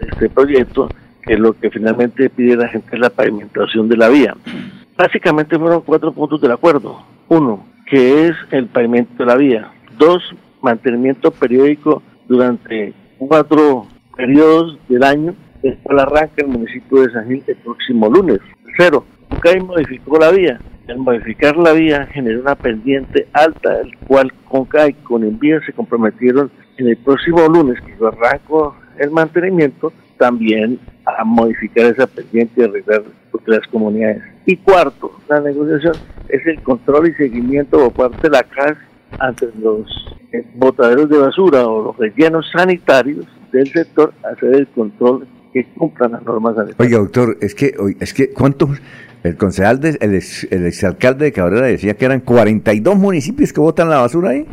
este proyecto, que lo que finalmente pide la gente es la pavimentación de la vía. Básicamente fueron cuatro puntos del acuerdo. Uno, que es el pavimento de la vía. Dos, mantenimiento periódico durante cuatro periodos del año. Después arranca el municipio de San Gil el próximo lunes. Tercero, CAI modificó la vía. Al modificar la vía generó una pendiente alta, el cual CONCAI con envío se comprometieron en el próximo lunes, que yo arranco el mantenimiento, también a modificar esa pendiente y arreglar las comunidades. Y cuarto, la negociación es el control y seguimiento por parte de la CAS ante los eh, botaderos de basura o los rellenos sanitarios del sector, hacer el control que cumplan las normas sanitarias. Oiga, doctor, es que, es que ¿cuántos? El concejal, de, el, ex, el exalcalde de Cabrera decía que eran 42 municipios que botan la basura ahí.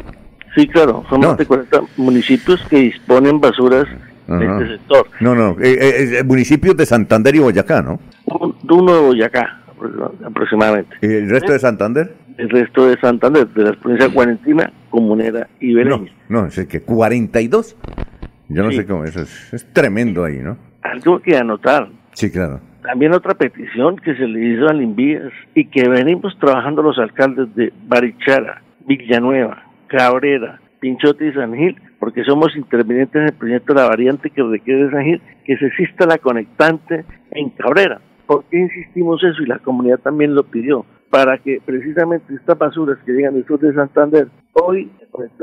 Sí, claro, son más de 40 municipios que disponen basuras en este sector. No, no, eh, eh, municipios de Santander y Boyacá, ¿no? Uno de Boyacá, aproximadamente. ¿Y el resto de Santander? El resto de Santander, de las provincias Cuarentina, Comunera y Belén. No, no, es que 42. Yo no sé cómo, eso es, es tremendo ahí, ¿no? Algo que anotar. Sí, claro. También otra petición que se le hizo al Invías y que venimos trabajando los alcaldes de Barichara, Villanueva, Cabrera, Pinchote y San Gil, porque somos intervinientes en el proyecto de la variante que requiere San Gil, que se exista la conectante en Cabrera. ¿Por qué insistimos eso? Y la comunidad también lo pidió, para que precisamente estas basuras que llegan del sur de Santander, hoy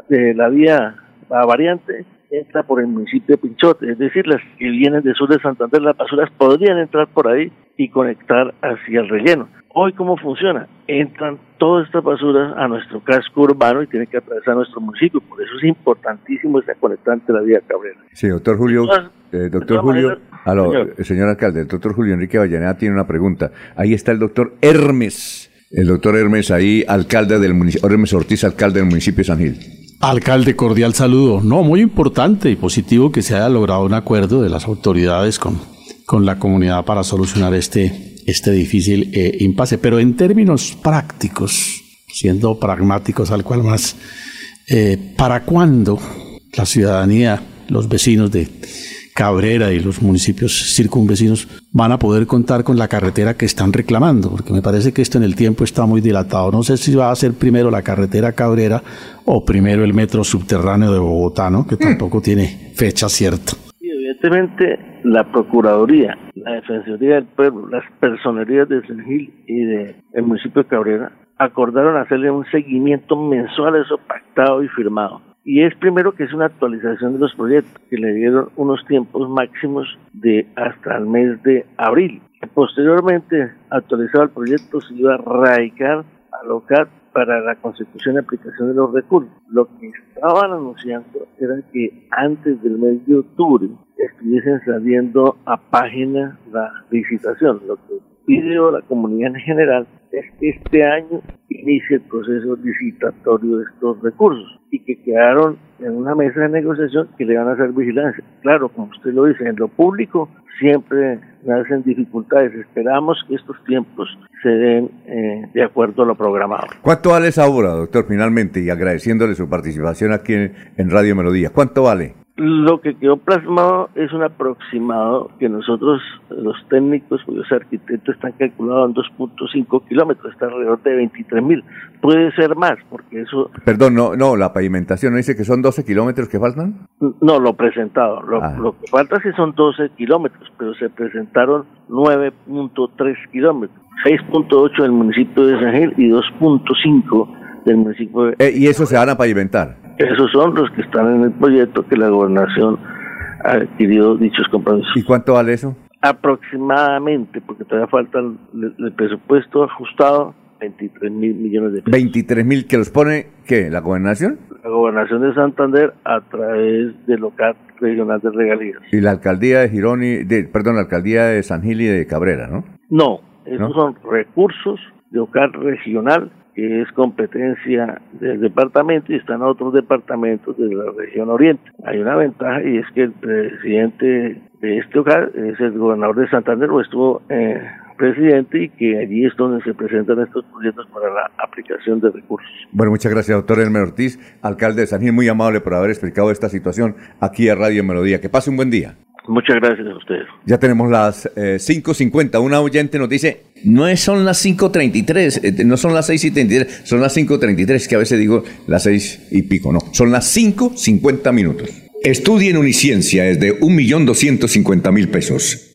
de la vía, la variante, entra por el municipio de Pinchote, es decir, las que vienen del sur de Santander, las basuras podrían entrar por ahí y conectar hacia el relleno. Hoy, ¿cómo funciona? Entran todas estas basuras a nuestro casco urbano y tienen que atravesar nuestro municipio. Por eso es importantísimo esta conectante de la vía Cabrera. Sí, doctor Julio. Eh, doctor Julio, aló, señor. señor. alcalde, el doctor Julio Enrique Vallaneda tiene una pregunta. Ahí está el doctor Hermes. El doctor Hermes ahí, alcalde del municipio, Hermes Ortiz, alcalde del municipio de San Gil. Alcalde, cordial saludo. No, muy importante y positivo que se haya logrado un acuerdo de las autoridades con, con la comunidad para solucionar este, este difícil eh, impasse. Pero en términos prácticos, siendo pragmáticos al cual más, eh, ¿para cuándo la ciudadanía, los vecinos de Cabrera y los municipios circunvecinos van a poder contar con la carretera que están reclamando, porque me parece que esto en el tiempo está muy dilatado. No sé si va a ser primero la carretera Cabrera o primero el metro subterráneo de Bogotá, ¿no? que tampoco tiene fecha cierta. Sí, evidentemente la Procuraduría, la Defensoría del Pueblo, las personerías de San Gil y del de municipio de Cabrera acordaron hacerle un seguimiento mensual a eso pactado y firmado y es primero que es una actualización de los proyectos que le dieron unos tiempos máximos de hasta el mes de abril. Posteriormente, actualizado el proyecto, se iba a radicar a LOCAT para la constitución y aplicación de los recursos. Lo que estaban anunciando era que antes del mes de octubre estuviesen saliendo a página la licitación, lo que pidió la comunidad en general este año inicie el proceso licitatorio de estos recursos y que quedaron en una mesa de negociación que le van a hacer vigilancia. Claro, como usted lo dice, en lo público siempre nacen dificultades. Esperamos que estos tiempos se den eh, de acuerdo a lo programado. ¿Cuánto vale esa obra, doctor, finalmente? Y agradeciéndole su participación aquí en Radio Melodía. ¿Cuánto vale? Lo que quedó plasmado es un aproximado que nosotros, los técnicos, los arquitectos, están calculados en 2.5 kilómetros, está alrededor de 23 mil. Puede ser más, porque eso... Perdón, no, no, la pavimentación, ¿no dice que son 12 kilómetros que faltan? No, lo presentado. Lo, ah. lo que falta sí son 12 kilómetros, pero se presentaron 9.3 kilómetros. 6.8 del municipio de San Gil y 2.5 del municipio de... Eh, ¿Y eso se van a pavimentar? Esos son los que están en el proyecto que la gobernación adquirido dichos compromisos. ¿Y cuánto vale eso? Aproximadamente, porque todavía falta el, el presupuesto ajustado, 23 mil millones de pesos. 23 mil que los pone, ¿qué? ¿La gobernación? La gobernación de Santander a través del local regional de regalías. Y la alcaldía de Girón y, de, perdón, la alcaldía de San Gil y de Cabrera, ¿no? No, esos son recursos de local regional que es competencia del departamento y están otros departamentos de la región oriente. Hay una ventaja y es que el presidente de este hogar es el gobernador de Santander o estuvo eh, presidente y que allí es donde se presentan estos proyectos para la aplicación de recursos. Bueno, muchas gracias, doctor Elmer Ortiz, alcalde de San Gil, muy amable por haber explicado esta situación aquí a Radio Melodía. Que pase un buen día. Muchas gracias a ustedes. Ya tenemos las eh, 5.50. Una oyente nos dice, no es, son las 5.33, eh, no son las 6.33, son las 5.33, que a veces digo las 6 y pico, no, son las 5.50 minutos. Estudie en Uniciencia desde 1.250.000 pesos.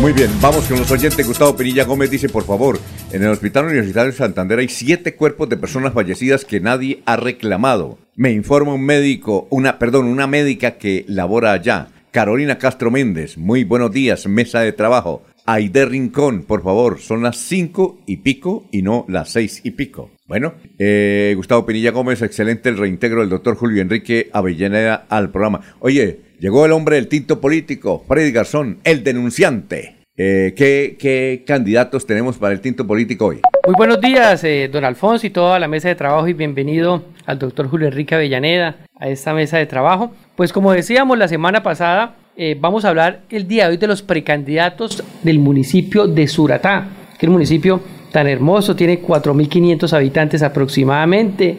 Muy bien, vamos con los oyentes. Gustavo Pinilla Gómez dice, por favor, en el Hospital Universitario de Santander hay siete cuerpos de personas fallecidas que nadie ha reclamado. Me informa un médico, una, perdón, una médica que labora allá. Carolina Castro Méndez, muy buenos días, mesa de trabajo. Aide Rincón, por favor, son las cinco y pico y no las seis y pico. Bueno, eh, Gustavo Pinilla Gómez, excelente el reintegro del doctor Julio Enrique Avellaneda al programa. Oye, llegó el hombre del tinto político, Freddy Garzón, el denunciante. Eh, ¿qué, ¿Qué candidatos tenemos para el tinto político hoy? Muy buenos días, eh, don Alfonso y toda la mesa de trabajo y bienvenido al doctor Julio Enrique Avellaneda a esta mesa de trabajo. Pues como decíamos la semana pasada, eh, vamos a hablar el día de hoy de los precandidatos del municipio de Suratá, que es un municipio tan hermoso, tiene 4.500 habitantes aproximadamente.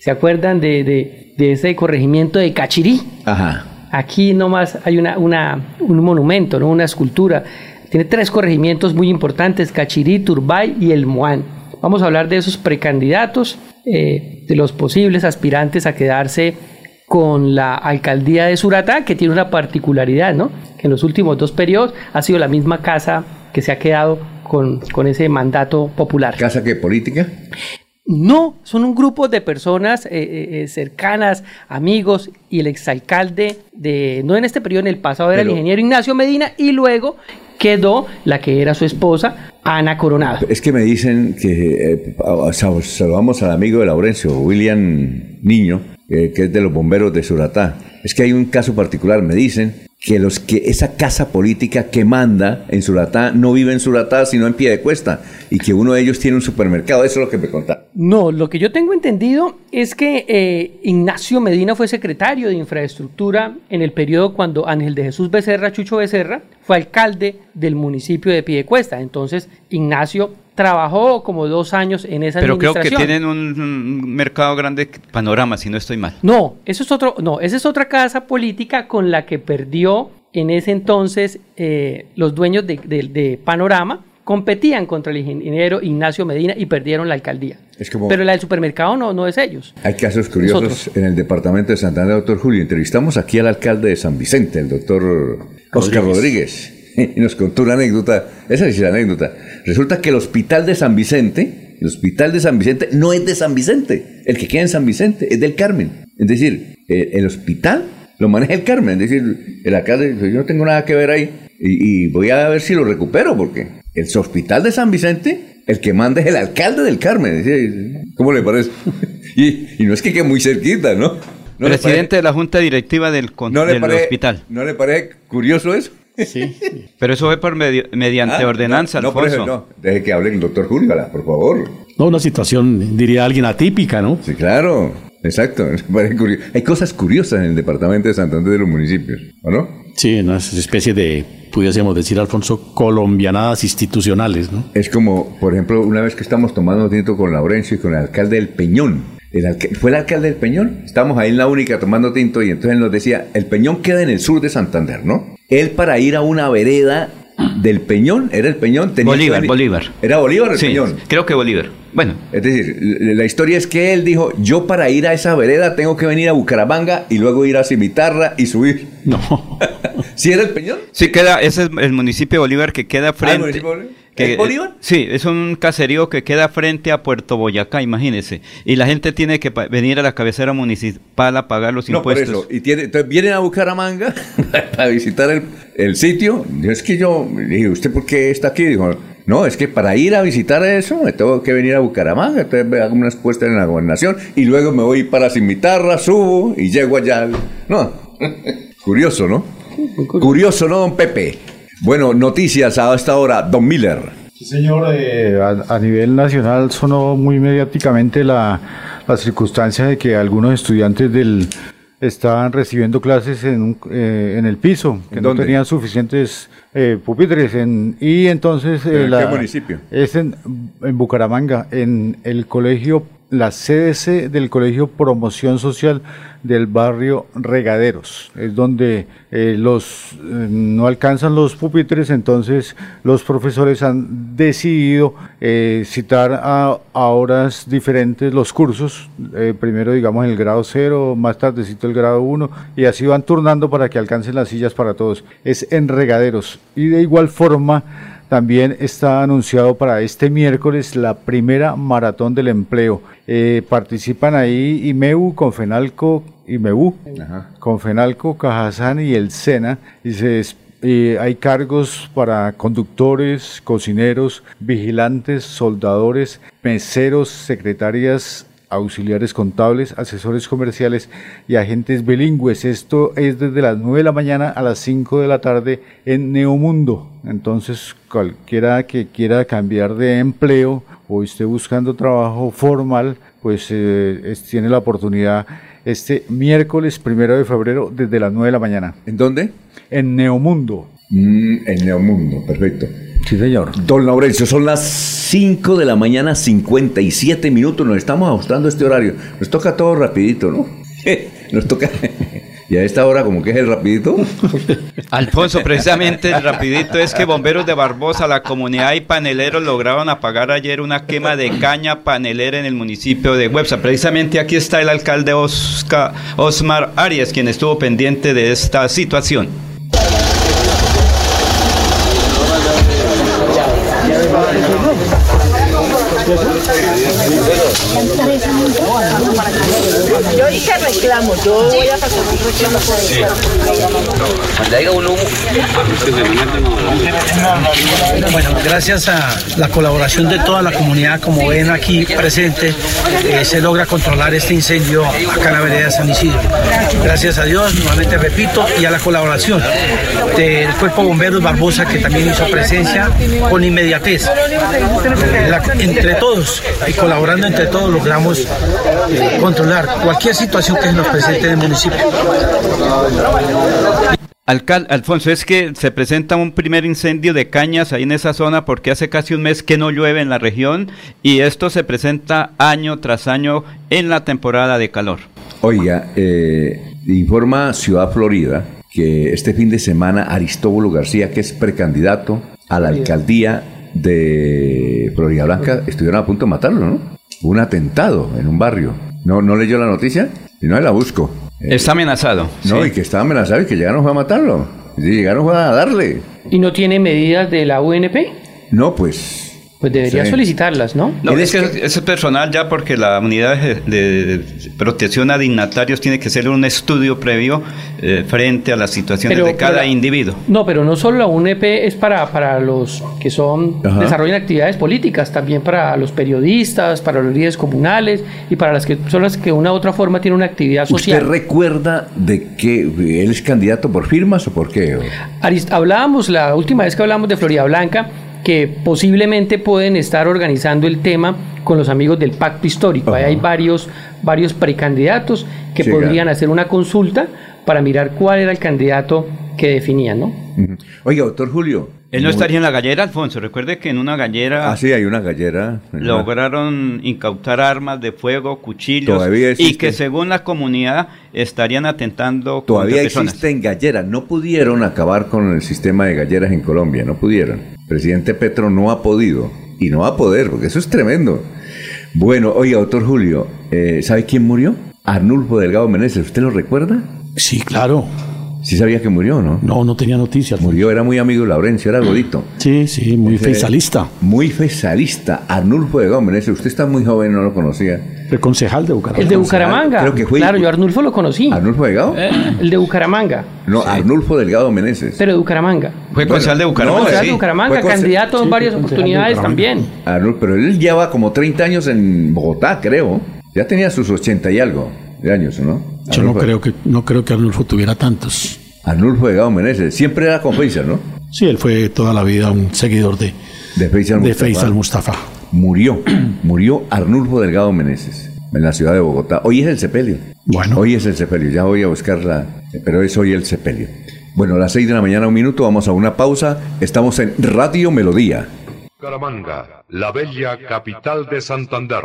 ¿Se acuerdan de, de, de ese corregimiento de Cachirí? Ajá. Aquí nomás hay una, una, un monumento, ¿no? una escultura. Tiene tres corregimientos muy importantes, Cachirí, Turbay y El Moán. Vamos a hablar de esos precandidatos, eh, de los posibles aspirantes a quedarse con la alcaldía de Suratá, que tiene una particularidad, ¿no? Que en los últimos dos periodos ha sido la misma casa que se ha quedado con, con ese mandato popular. ¿Casa que política? No, son un grupo de personas eh, eh, cercanas, amigos, y el exalcalde de, no en este periodo, en el pasado era Pero- el ingeniero Ignacio Medina, y luego quedó la que era su esposa, Ana Coronado. Es que me dicen que eh, saludamos al amigo de Laurencio, William Niño, eh, que es de los bomberos de Suratá. Es que hay un caso particular, me dicen que los que esa casa política que manda en Suratá no vive en Suratá, sino en pie de cuesta, y que uno de ellos tiene un supermercado. Eso es lo que me contaron. No, lo que yo tengo entendido es que eh, Ignacio Medina fue secretario de infraestructura en el periodo cuando Ángel de Jesús Becerra, Chucho Becerra, fue alcalde del municipio de Piedecuesta. Entonces, Ignacio trabajó como dos años en esa Pero creo que tienen un, un mercado grande panorama, si no estoy mal. No, eso es otro, no, esa es otra casa política con la que perdió en ese entonces eh, los dueños de, de- de Panorama competían contra el ingeniero Ignacio Medina y perdieron la alcaldía. Es como- Pero la del supermercado no, no es ellos. Hay casos curiosos Nosotros. en el departamento de Santander, doctor Julio. Entrevistamos aquí al alcalde de San Vicente, el doctor Oscar Rodríguez, y nos contó una anécdota. Esa es la anécdota. Resulta que el hospital de San Vicente, el hospital de San Vicente no es de San Vicente. El que queda en San Vicente es del Carmen. Es decir, el hospital lo maneja el Carmen. Es decir, el alcalde dice, yo no tengo nada que ver ahí y, y voy a ver si lo recupero porque el hospital de San Vicente, el que manda es el alcalde del Carmen. ¿Cómo le parece? y, y no es que quede muy cerquita, ¿no? ¿No le Presidente de la Junta Directiva del, con- ¿No le del hospital. ¿No le parece curioso eso? Sí. Pero eso fue por medio- mediante Ah, ordenanza, no, no, por Alfonso. eso no. Deje que hable el doctor Julio, por favor. No, una situación, diría alguien, atípica, ¿no? Sí, claro. Exacto. Hay cosas curiosas en el departamento de Santander de los municipios, ¿o no? Sí, una especie de, pudiésemos decir, Alfonso, colombianadas institucionales, ¿no? Es como, por ejemplo, una vez que estamos tomando tinto con Laurencio y con el alcalde del Peñón. ¿Fue el alcalde del Peñón? Estábamos ahí en la única tomando tinto y entonces él nos decía, el Peñón queda en el sur de Santander, ¿no? Él para ir a una vereda del Peñón, era el Peñón. Tenía Bolívar, Bolívar. Era Bolívar el Peñón. Creo que Bolívar. Bueno. Es decir, la historia es que él dijo, yo para ir a esa vereda tengo que venir a Bucaramanga y luego ir a Cimitarra y subir. No. ¿Sí era el Peñón? Sí, queda, ese es el municipio de Bolívar que queda frente. Ah, ¿Es Bolívar? Sí, es un caserío que queda frente a Puerto Boyacá, imagínese. Y la gente tiene que venir a la cabecera municipal a pagar los impuestos. Por eso. Y tiene, entonces vienen a Bucaramanga a visitar el, el sitio. Es que yo dije, ¿usted por qué está aquí? Dijo, no, es que para ir a visitar eso me tengo que venir a Bucaramanga, entonces hago unas puestas en la gobernación y luego me voy para Cimitarra, subo y llego allá. No, curioso, ¿no? Curioso, ¿no, don Pepe? Bueno, noticias a esta hora, don Miller. Sí, señor, eh, a, nivel nacional sonó muy mediáticamente la, la circunstancia de que algunos estudiantes del estaban recibiendo clases en, eh, en el piso, que no tenían suficientes eh, pupitres. En, y entonces... Eh, ¿En qué municipio? Es en, en Bucaramanga, en el colegio, la CDC del Colegio Promoción Social del barrio Regaderos. Es donde eh, los eh, no alcanzan los pupitres, entonces los profesores han decidido eh, citar a, horas diferentes los cursos. primero, digamos, el grado 0, más tardecito el grado 1, y así van turnando para que alcancen las sillas para todos. Es en Regaderos. Y de igual forma, también está anunciado para este miércoles la primera maratón del empleo. Eh, participan ahí IMEU, Confenalco, IMEU, Confenalco, Cajazán y el SENA. Y se hay cargos para conductores, cocineros, vigilantes, soldadores, meseros, secretarias auxiliares contables, asesores comerciales y agentes bilingües. Esto es desde las 9 de la mañana a las 5 de la tarde en Neomundo. Entonces, cualquiera que quiera cambiar de empleo o esté buscando trabajo formal, pues eh, tiene la oportunidad este miércoles primero de febrero desde las 9 de la mañana. ¿En dónde? En Neomundo. Mm, en Neomundo, perfecto. Sí, señor. Don Laurencio, son las 5 de la mañana, 57 minutos. Nos estamos ajustando este horario. Nos toca todo rapidito, ¿no? Nos toca... Y a esta hora, como que es el rapidito. Alfonso, precisamente el rapidito es que bomberos de Barbosa, la comunidad y paneleros lograron apagar ayer una quema de caña panelera en el municipio de Websa. Precisamente aquí está el alcalde Oscar, Osmar Arias, quien estuvo pendiente de esta situación. Reclamo, yo voy a pasar un reclamo por eso. Cuando haya un humo. Bueno, gracias a la colaboración de toda la comunidad, como ven aquí presente, eh, se logra controlar este incendio acá en la vereda de San Isidro. Gracias a Dios, nuevamente repito, y a la colaboración del Cuerpo Bomberos Barbosa, que también hizo presencia con inmediatez. entre todos y colaborando entre todos logramos eh, controlar cualquier situación que nos presente en el municipio. Alcalde, Alfonso, es que se presenta un primer incendio de cañas ahí en esa zona porque hace casi un mes que no llueve en la región y esto se presenta año tras año en la temporada de calor. Oiga, eh, informa Ciudad Florida que este fin de semana Aristóbulo García, que es precandidato a la alcaldía de Florida Blanca, estuvieron a punto de matarlo, ¿no? Un atentado en un barrio. ¿No, no leyó la noticia? Y no la busco. Está amenazado. No, y que está amenazado y que llegaron a matarlo. Y llegaron a darle. ¿Y no tiene medidas de la UNP? No, pues pues debería solicitarlas, ¿no? No, es que es personal ya porque la unidad de, protección a dignatarios tiene que hacer un estudio previo eh, frente a las situaciones de cada individuo. No, pero no solo la UNP es para, para los que son desarrollan actividades políticas, también para los periodistas, para los líderes comunales y para las que son las que de una u otra forma tienen una actividad social. ¿Usted recuerda de que él es candidato por firmas o por qué? hablábamos la última vez que hablamos de Florida Blanca que posiblemente pueden estar organizando el tema con los amigos del pacto histórico. Ahí hay varios varios precandidatos que Sí, podrían claro. hacer una consulta para mirar cuál era el candidato que definían, ¿no? Oiga, doctor Julio. Él no muy- estaría en la gallera, Alfonso. Recuerde que en una gallera Ah, sí, hay una gallera. lograron incautar armas de fuego, cuchillos, Todavía y que según la comunidad estarían atentando Todavía existen galleras. No pudieron acabar con el sistema de galleras en Colombia. No pudieron. Presidente Petro no ha podido. Y no va a poder, porque eso es tremendo. Bueno, oiga, doctor Julio, eh, ¿sabe quién murió? Arnulfo Delgado Meneses. ¿Usted lo recuerda? Sí, claro. Sí sabía que murió, ¿no? No, no tenía noticias. Murió, era muy amigo de Laurencio, era godito. Sí, sí, muy Ese- feisalista. Muy feisalista. Arnulfo Delgado Meneses. Usted está muy joven, no lo conocía. El concejal de Bucaramanga. El de Bucaramanga. Creo que fue- Claro, yo Arnulfo lo conocí. ¿Arnulfo Delgado? Eh, el de Bucaramanga. No, Arnulfo Delgado Meneses. Pero de Bucaramanga. Fue concejal de Bucaramanga. Concejal de sí. Bucaramanga, candidato en varias de oportunidades también. Arnulfo, pero él lleva como 30 años en Bogotá, creo. Ya tenía sus 80 y algo de años, ¿no? Yo no creo que no creo que Arnulfo tuviera tantos. Arnulfo Delgado Meneses. Siempre era con Faisal, ¿no? Sí, él fue toda la vida un seguidor de, De Faisal de Mustafa. Faisal Mustafa. Murió. Murió Arnulfo Delgado Meneses en la ciudad de Bogotá. Hoy es el sepelio. Bueno. Hoy es el sepelio. Ya voy a buscarla, pero es hoy el sepelio. Bueno, a las 6 de la mañana, un minuto, vamos a una pausa. Estamos en Radio Melodía. Bucaramanga, la bella capital de Santander.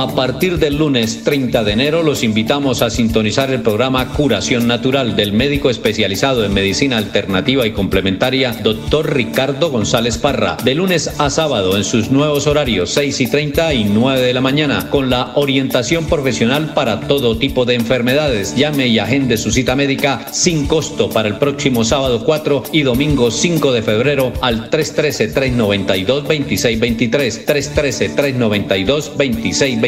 A partir del lunes 30 de enero los invitamos a sintonizar el programa Curación Natural del médico especializado en medicina alternativa y complementaria, doctor Ricardo González Parra, de lunes a sábado en sus nuevos horarios 6 y 30 y 9 de la mañana, con la orientación profesional para todo tipo de enfermedades. Llame y agende su cita médica sin costo para el próximo sábado 4 y domingo 5 de febrero al 313-392-2623, 313-392-2623.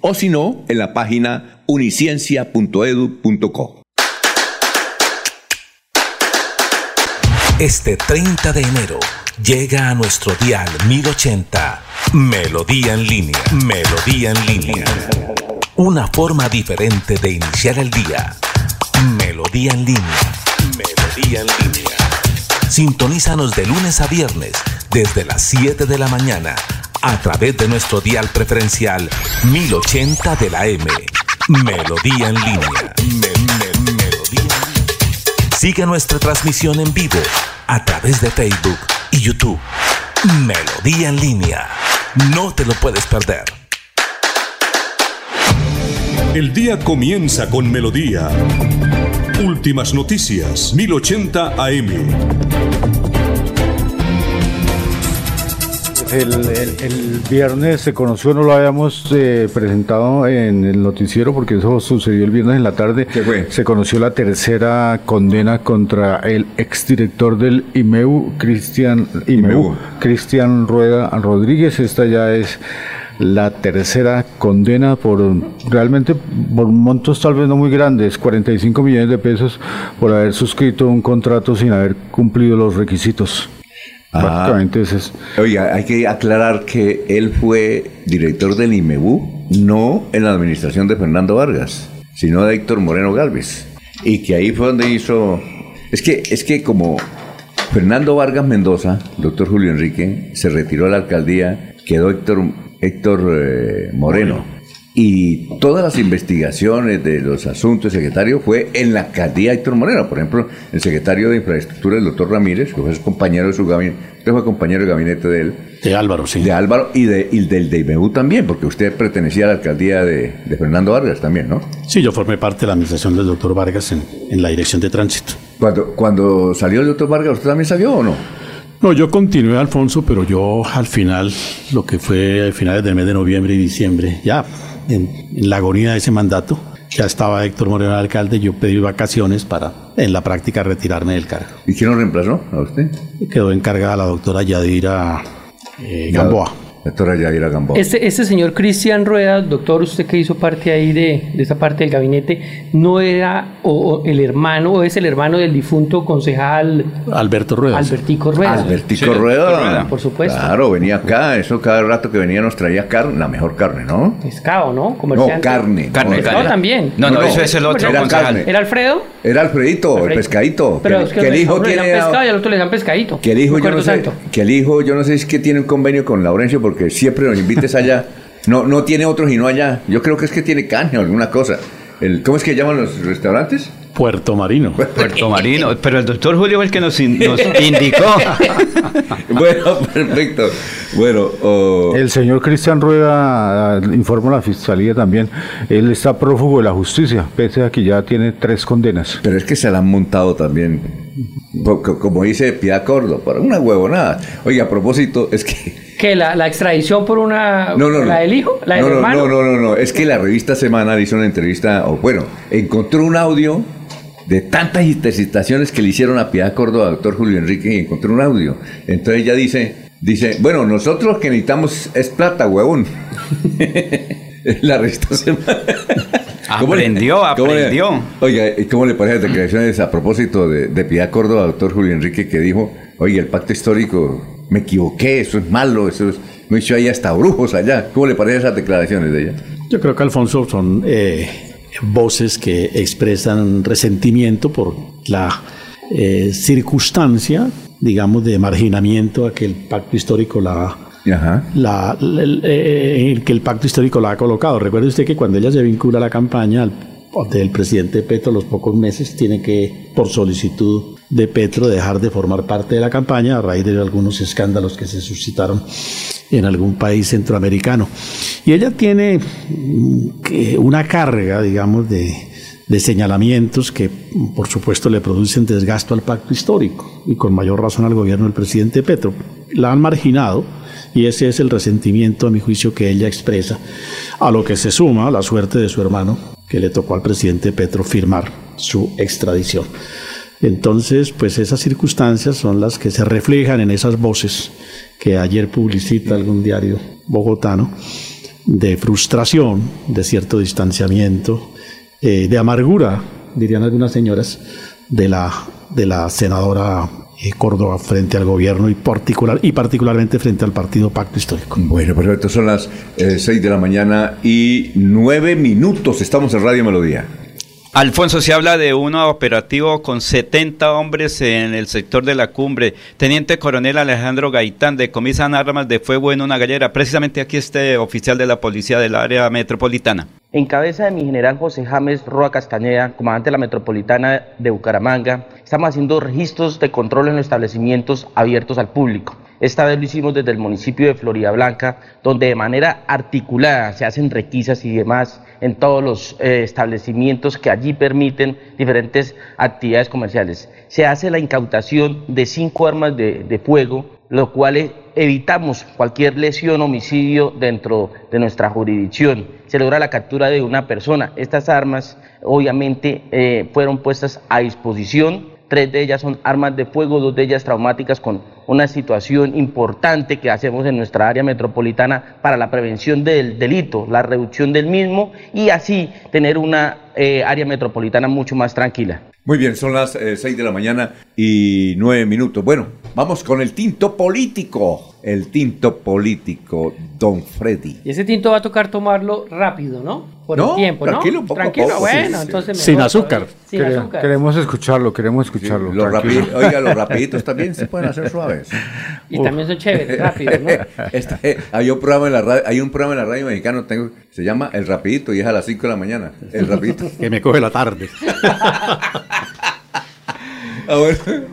o si no, en la página uniciencia.edu.co. Este 30 de enero llega a nuestro dial 1080 Melodía en línea. Melodía en línea. Una forma diferente de iniciar el día. Melodía en línea. Melodía en línea. Sintonízanos de lunes a viernes desde las 7 de la mañana a través de nuestro dial preferencial 1080 de la M. Melodía en línea. Me- me- melodía. Sigue nuestra transmisión en vivo a través de Facebook y YouTube. Melodía en línea. No te lo puedes perder. El día comienza con melodía. Últimas noticias, 1080 AM. El, el- el viernes se conoció, no lo habíamos eh, presentado en el noticiero porque eso sucedió el viernes en la tarde. Se conoció la tercera condena contra el exdirector del IMEU, Cristian IMEU, Cristian Rueda Rodríguez. Esta ya es la tercera condena por realmente por montos tal vez no muy grandes, 45 millones de pesos por haber suscrito un contrato sin haber cumplido los requisitos. Prácticamente ese es. Oiga, hay que aclarar que él fue director del IMEBU, no en la administración de Fernando Vargas, sino de Héctor Moreno Galvez. Y que ahí fue donde hizo. Es que, es que como Fernando Vargas Mendoza, doctor Julio Enrique, se retiró a la alcaldía, quedó Héctor, Héctor eh, Moreno. Y todas las investigaciones de los asuntos secretario fue en la alcaldía Héctor Moreno. Por ejemplo, el secretario de Infraestructura, el doctor Ramírez, que fue compañero de su gabinete, usted fue compañero de gabinete de él. De Álvaro, sí. De Álvaro y, de, y del de IBU también, porque usted pertenecía a la alcaldía de, de, Fernando Vargas también, ¿no? Sí, yo formé parte de la administración del doctor Vargas en, en la dirección de tránsito. Cuando, cuando salió el doctor Vargas, ¿usted también salió o no? No, yo continué, Alfonso, pero yo al final, lo que fue a finales del mes de noviembre y diciembre, ya en, en, la agonía de ese mandato. Ya estaba Héctor Moreno alcalde, yo pedí vacaciones para en la práctica retirarme del cargo. ¿Y quién lo reemplazó a usted? Quedó encargada la doctora Yadira eh, Gamboa. Doctora Yadira Gamboa. Este, este señor Cristian Rueda, doctor, usted que hizo parte ahí de, de esa parte del gabinete, ¿no era o, o el hermano o es el hermano del difunto concejal Alberto Rueda? Albertico Rueda. Albertico sí, Rueda. Por supuesto. Claro, venía acá, eso cada rato que venía nos traía carne, la mejor carne, ¿no? Pescado, ¿no? Comerciante. No, carne. Carne, no, pescado también. No, no, eso es el otro era carne. ¿Era Alfredo? Era Alfredito, el pescadito. Pero que, es que, que el hijo le tiene... dan pescado y al otro le dan pescadito. Que el hijo, yo no sé, que el hijo, yo no sé si es que tiene un convenio con Laurencio porque siempre nos invites allá. No, no tiene otro sino allá. Yo creo que es que tiene caña o alguna cosa. El, ¿Cómo es que llaman los restaurantes? Puerto Marino. Puerto Marino, pero el doctor Julio fue el que nos, in, nos indicó. bueno, perfecto. Bueno, oh. el señor Cristian Rueda, informa a la fiscalía también, él está prófugo de la justicia, pese a que ya tiene tres condenas. Pero es que se la han montado también, como dice Piedad Córdoba, para una huevonada. Oye, a propósito, es que que la, la, extradición por una no, no, la no. del hijo, la del no, no, hermano. No, no, no, no, es que la revista Semanal hizo una entrevista, o bueno, encontró un audio de tantas intercitaciones que le hicieron a Piedad Córdoba, doctor Julio Enrique, y encontró un audio. Entonces ella dice, dice, bueno, nosotros lo que necesitamos es plata, huevón. la revista Semanal. Aprendió, aprendió. Le, oiga, ¿cómo le parece las declaraciones a propósito de, de Piedad Córdoba, doctor Julio Enrique, que dijo, oye, el pacto histórico me equivoqué, eso es malo, eso es, me hizo ahí hasta brujos allá. ¿Cómo le parecen esas declaraciones de ella? Yo creo que Alfonso son eh, voces que expresan resentimiento por la eh, circunstancia, digamos, de marginamiento a que el pacto histórico la, Ajá. La, el, eh, que el pacto histórico la ha colocado. Recuerde usted que cuando ella se vincula a la campaña del presidente Petro, a los pocos meses tiene que, por solicitud de Petro, dejar de formar parte de la campaña a raíz de algunos escándalos que se suscitaron en algún país centroamericano. Y ella tiene una carga, digamos, de, de señalamientos que, por supuesto, le producen desgasto al pacto histórico y con mayor razón al gobierno del presidente Petro. La han marginado y ese es el resentimiento, a mi juicio, que ella expresa, a lo que se suma la suerte de su hermano, que le tocó al presidente Petro firmar su extradición. Entonces, pues esas circunstancias son las que se reflejan en esas voces que ayer publicita algún diario bogotano, de frustración, de cierto distanciamiento, eh, de amargura, dirían algunas señoras, de la, de la senadora eh, Córdoba frente al gobierno y, particular, y particularmente frente al partido Pacto Histórico. Bueno, perfecto, son las eh, 6 de la mañana y 9 minutos, estamos en Radio Melodía. Alfonso, se habla de un operativo con 70 hombres en el sector de la cumbre. Teniente Coronel Alejandro Gaitán decomisan armas de fuego en una gallera. Precisamente aquí este oficial de la policía del área metropolitana. En cabeza de mi general José James Roa Castañeda, comandante de la metropolitana de Bucaramanga, estamos haciendo registros de control en los establecimientos abiertos al público. Esta vez lo hicimos desde el municipio de Florida Blanca, donde de manera articulada se hacen requisas y demás en todos los eh, establecimientos que allí permiten diferentes actividades comerciales. Se hace la incautación de cinco armas de, fuego, lo cual evitamos cualquier lesión o homicidio dentro de nuestra jurisdicción. Se logra la captura de una persona. Estas armas obviamente eh, fueron puestas a disposición tres de ellas son armas de fuego, dos de ellas traumáticas con una situación importante que hacemos en nuestra área metropolitana para la prevención del delito, la reducción del mismo y así tener una eh, área metropolitana mucho más tranquila. Muy bien, son las 6 eh, de la mañana y 9 minutos. Bueno, Vamos con el tinto político. El tinto político, Don Freddy. Y ese tinto va a tocar tomarlo rápido, ¿no? Por No, el tiempo, ¿no? tranquilo, poco a tranquilo, poco, bueno, sí, sí. Sin azúcar. Sin Quere- azúcar. Queremos escucharlo, queremos escucharlo. Rapi- oiga, los rapiditos también se pueden hacer suaves. Y también son chéveres, rápidos, ¿no? Eh, hay, un programa en la radio, hay un programa en la radio mexicano, tengo, se llama El Rapidito y es a las 5 de la mañana. El Rapidito. Que me coge la tarde.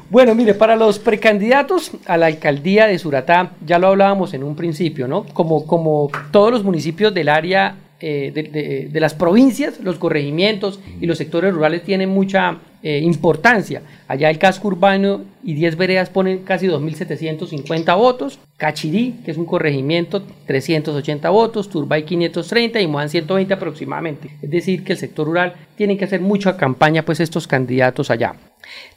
Bueno, mire, para los precandidatos a la alcaldía de Suratá, ya lo hablábamos en un principio, ¿no? Como, como todos los municipios del área eh, de, las provincias, los corregimientos y los sectores rurales tienen mucha eh, importancia. Allá el casco urbano y 10 veredas ponen casi 2.750 votos. Cachirí, que es un corregimiento, 380 votos. Turbay 530 y Moán 120 aproximadamente. Es decir, que el sector rural tiene que hacer mucha campaña, pues estos candidatos allá.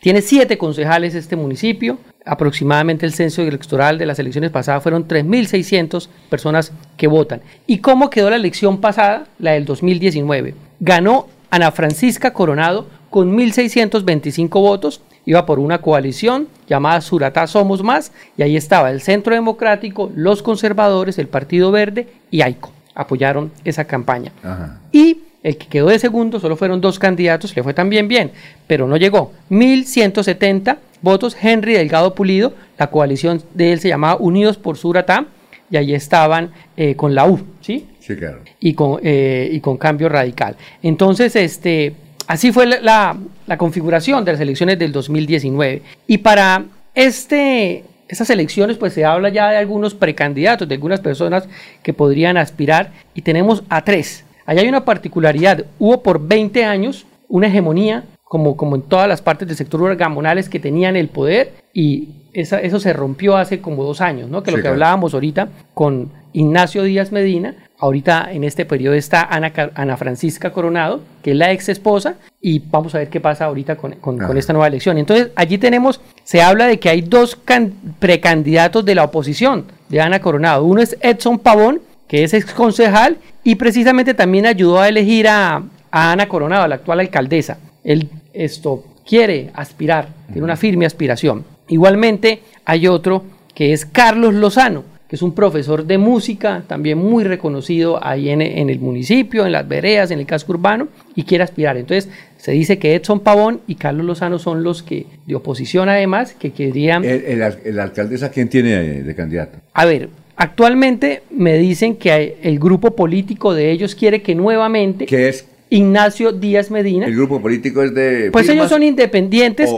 Tiene siete concejales este municipio. Aproximadamente el censo electoral de las elecciones pasadas fueron 3.600 personas que votan. ¿Y cómo quedó la elección pasada, la del 2019? Ganó Ana Francisca Coronado con 1.625 votos. Iba por una coalición llamada Suratá Somos Más. Y ahí estaba el Centro Democrático, los conservadores, el Partido Verde y AICO. Apoyaron esa campaña. Ajá. Y el que quedó de segundo, solo fueron dos candidatos, le fue también bien, pero no llegó. 1170 votos, Henry Delgado Pulido, la coalición de él se llamaba Unidos por Suratá, y ahí estaban eh, con la U, ¿sí? Sí, claro. y con, eh, y con cambio radical. Entonces, este, así fue la, la- la configuración de las elecciones del 2019. Y para este, estas elecciones, pues se habla ya de algunos precandidatos, de algunas personas que podrían aspirar, y tenemos a tres. Allá hay una particularidad, hubo por 20 años una hegemonía, como, como en todas las partes del sector rural, gamonales que tenían el poder, y esa- eso se rompió hace como dos años, ¿no? Que lo que claro. hablábamos ahorita con Ignacio Díaz Medina, ahorita en este periodo está Ana, Ana Francisca Coronado, que es la ex esposa, y vamos a ver qué pasa ahorita con, con- esta nueva elección. Entonces, allí tenemos, se habla de que hay dos can- precandidatos de la oposición de Ana Coronado. Uno es Edson Pavón, que es ex concejal, y precisamente también ayudó a elegir a, a Ana Coronado, la actual alcaldesa. Él esto quiere aspirar, tiene una firme aspiración. Igualmente hay otro que es Carlos Lozano, que es un profesor de música, también muy reconocido ahí en, en el municipio, en las veredas, en el casco urbano, y quiere aspirar. Entonces se dice que Edson Pavón y Carlos Lozano son los que, de oposición además, que querían... El, el ¿quién tiene de candidato? A ver, actualmente me dicen que el grupo político de ellos quiere que nuevamente ¿Qué es? Ignacio Díaz Medina, El grupo político es de. pues ellos son independientes,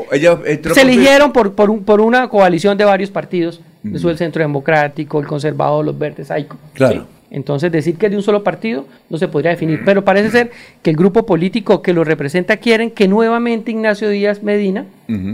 se eligieron por, por, un- por una coalición de varios partidos, eso el Centro Democrático, el Conservador, los Verdes, AICO. Claro. Entonces decir que es de un solo partido no se podría definir, pero parece ser que el grupo político que lo representa quieren que nuevamente Ignacio Díaz Medina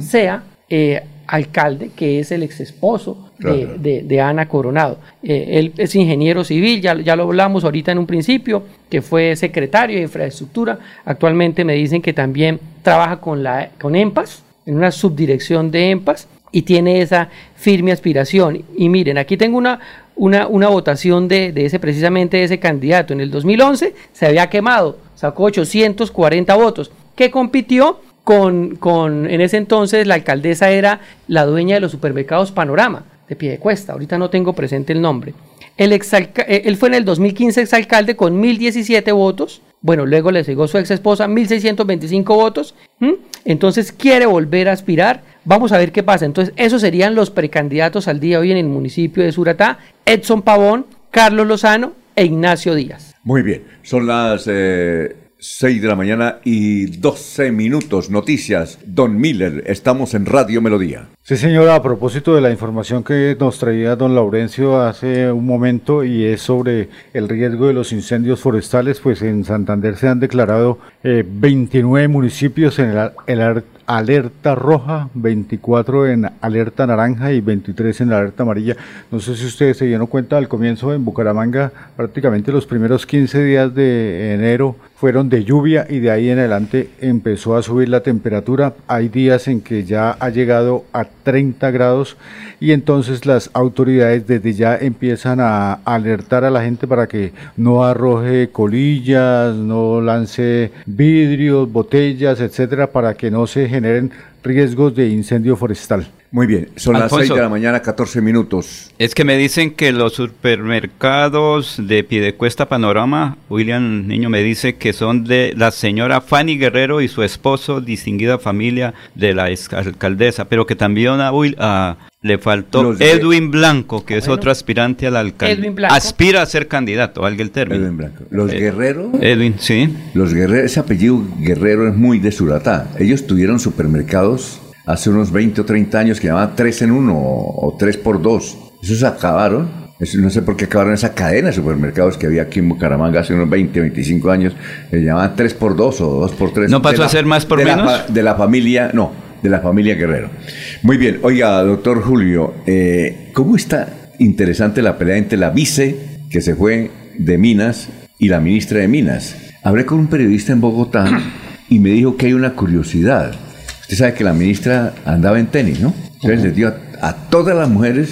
sea eh, alcalde, que es el ex esposo de, de Ana Coronado. Eh, él es ingeniero civil, ya, ya lo hablamos ahorita en un principio, que fue secretario de infraestructura. Actualmente me dicen que también trabaja con, la, con EMPAS, en una subdirección de EMPAS, y tiene esa firme aspiración. Y miren, aquí tengo una, una, una votación de, de ese precisamente de ese candidato. En el 2011 se había quemado, sacó 840 votos, que compitió con, con, en ese entonces la alcaldesa era la dueña de los supermercados Panorama, de Piedecuesta, ahorita no tengo presente el nombre. El eh, él fue en el 2015 exalcalde con 1017 votos, bueno, luego le llegó su ex esposa 1625 votos, ¿m? entonces quiere volver a aspirar, vamos a ver qué pasa. Entonces, esos serían los precandidatos al día hoy en el municipio de Suratá, Edson Pavón, Carlos Lozano e Ignacio Díaz. Muy bien, son las eh, 6 de la mañana y 12 minutos. Noticias. Don Miller, estamos en Radio Melodía. Sí, señora, a propósito de la información que nos traía don Laurencio hace un momento y es sobre el riesgo de los incendios forestales, pues en Santander se han declarado eh, 29 municipios en el, el alerta roja, 24 en alerta naranja y 23 en alerta amarilla. No sé si ustedes se dieron cuenta al comienzo en Bucaramanga, prácticamente los primeros 15 días de enero fueron de lluvia y de ahí en adelante empezó a subir la temperatura. Hay días en que ya ha llegado a 30 grados y entonces las autoridades desde ya empiezan a alertar a la gente para que no arroje colillas, no lance vidrios, botellas, etcétera, para que no se generen riesgos de incendio forestal. Muy bien, son las Alfonso. 6 de la mañana, 14 minutos. Es que me dicen que los supermercados de Piedecuesta Panorama, William Niño me dice que son de la señora Fanny Guerrero y su esposo, distinguida familia de la ex- alcaldesa, pero que también a Will- a- le faltó Los de- Edwin Blanco, que es otro aspirante a la alcaldía. Edwin Blanco. Aspira a ser candidato, valga el término. Edwin Blanco. Los Eh, Guerrero. Edwin, sí. Los Guerrero, ese apellido Guerrero es muy de Suratá. Ellos tuvieron supermercados hace unos 20 o 30 años que llamaban 3 en 1 o 3 por 2. Esos acabaron. No sé por qué acabaron esa cadena de supermercados que había aquí en Bucaramanga hace unos 20, 25 años. Le llamaban 3 por 2 o 2 por 3. ¿No pasó a ser más por de la menos? fa- de la familia, no, de la familia Guerrero. Muy bien, oiga, doctor Julio, eh, ¿cómo está interesante la pelea entre la vice que se fue de Minas y la ministra de Minas? Hablé con un periodista en Bogotá y me dijo que hay una curiosidad. Usted sabe que la ministra andaba en tenis, ¿no? Entonces les dio a, a todas las mujeres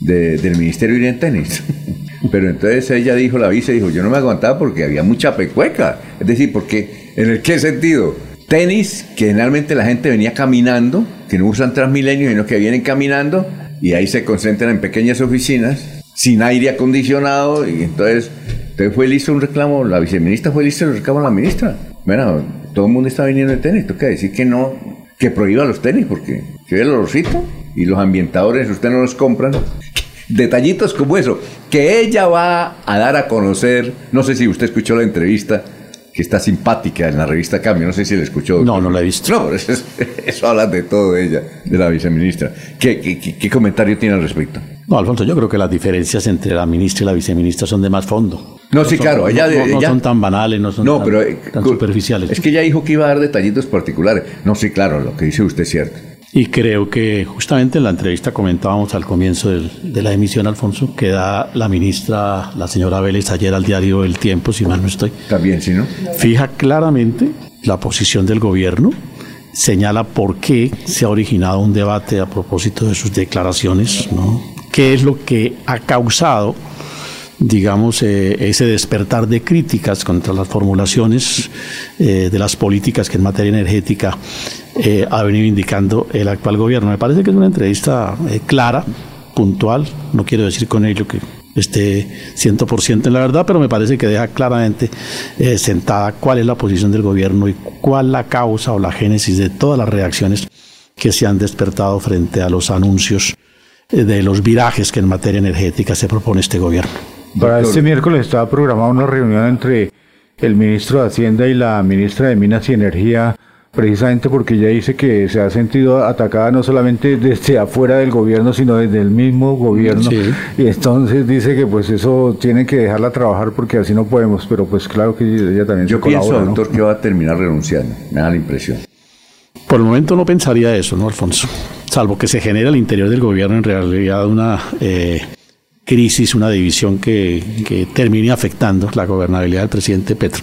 de- del ministerio ir en tenis. Pero entonces ella dijo, la vice dijo, yo no me aguantaba porque había mucha pecueca. Es decir, porque, ¿en el qué sentido? Tenis, que generalmente la gente venía caminando, que no usan Transmilenio, sino que vienen caminando y ahí se concentran en pequeñas oficinas, sin aire acondicionado, y entonces, entonces fue listo un reclamo, la viceministra fue listo el reclamo a la ministra. Bueno, todo el mundo está viniendo en tenis, toca decir que no, que prohíba los tenis, porque se ve el olorcito y los ambientadores, usted no los compran. Detallitos como eso, que ella va a dar a conocer, no sé si usted escuchó la entrevista, que está simpática en la revista Cambio, no sé si la escuchó. No, no la he visto. No, eso, es- eso habla de todo de ella, de la viceministra. ¿Qué, qué, qué- qué comentario tiene al respecto? No, Alfonso, yo creo que las diferencias entre la ministra y la viceministra son de más fondo. No, sí, son- claro, ella- no, son tan banales, no son No, tan, pero eh, tan superficiales. Es que ella dijo que iba a dar detallitos particulares. No, sí, claro, lo que dice usted es cierto. Y creo que justamente en la entrevista comentábamos al comienzo del- de la emisión, Alfonso, que da la ministra, la señora Vélez, ayer al diario El Tiempo, si mal no estoy. También, sí, ¿no? Fija claramente la posición del gobierno, señala por qué se ha originado un debate a propósito de sus declaraciones, ¿no? Qué es lo que ha causado digamos, eh, ese despertar de críticas contra las formulaciones eh, de las políticas que en materia energética eh, ha venido indicando el actual gobierno. Me parece que es una entrevista clara, puntual, no quiero decir con ello que esté 100% en la verdad, pero me parece que deja claramente sentada cuál es la posición del gobierno y cuál la causa o la génesis de todas las reacciones que se han despertado frente a los anuncios de los virajes que en materia energética se propone este gobierno. Para este miércoles estaba programada una reunión entre el ministro de Hacienda y la ministra de Minas y Energía, precisamente porque ella dice que se ha sentido atacada no solamente desde afuera del gobierno, sino desde el mismo gobierno. Sí. Y entonces dice que pues eso tienen que dejarla trabajar porque así no podemos, pero pues claro que ella también Yo se pienso, colabora, ¿no? doctor, que va a terminar renunciando. Me da la impresión. Por el momento no pensaría eso, ¿no, Alfonso? Salvo que se genere al interior del gobierno en realidad una eh, crisis, una división que, que termine afectando la gobernabilidad del presidente Petro.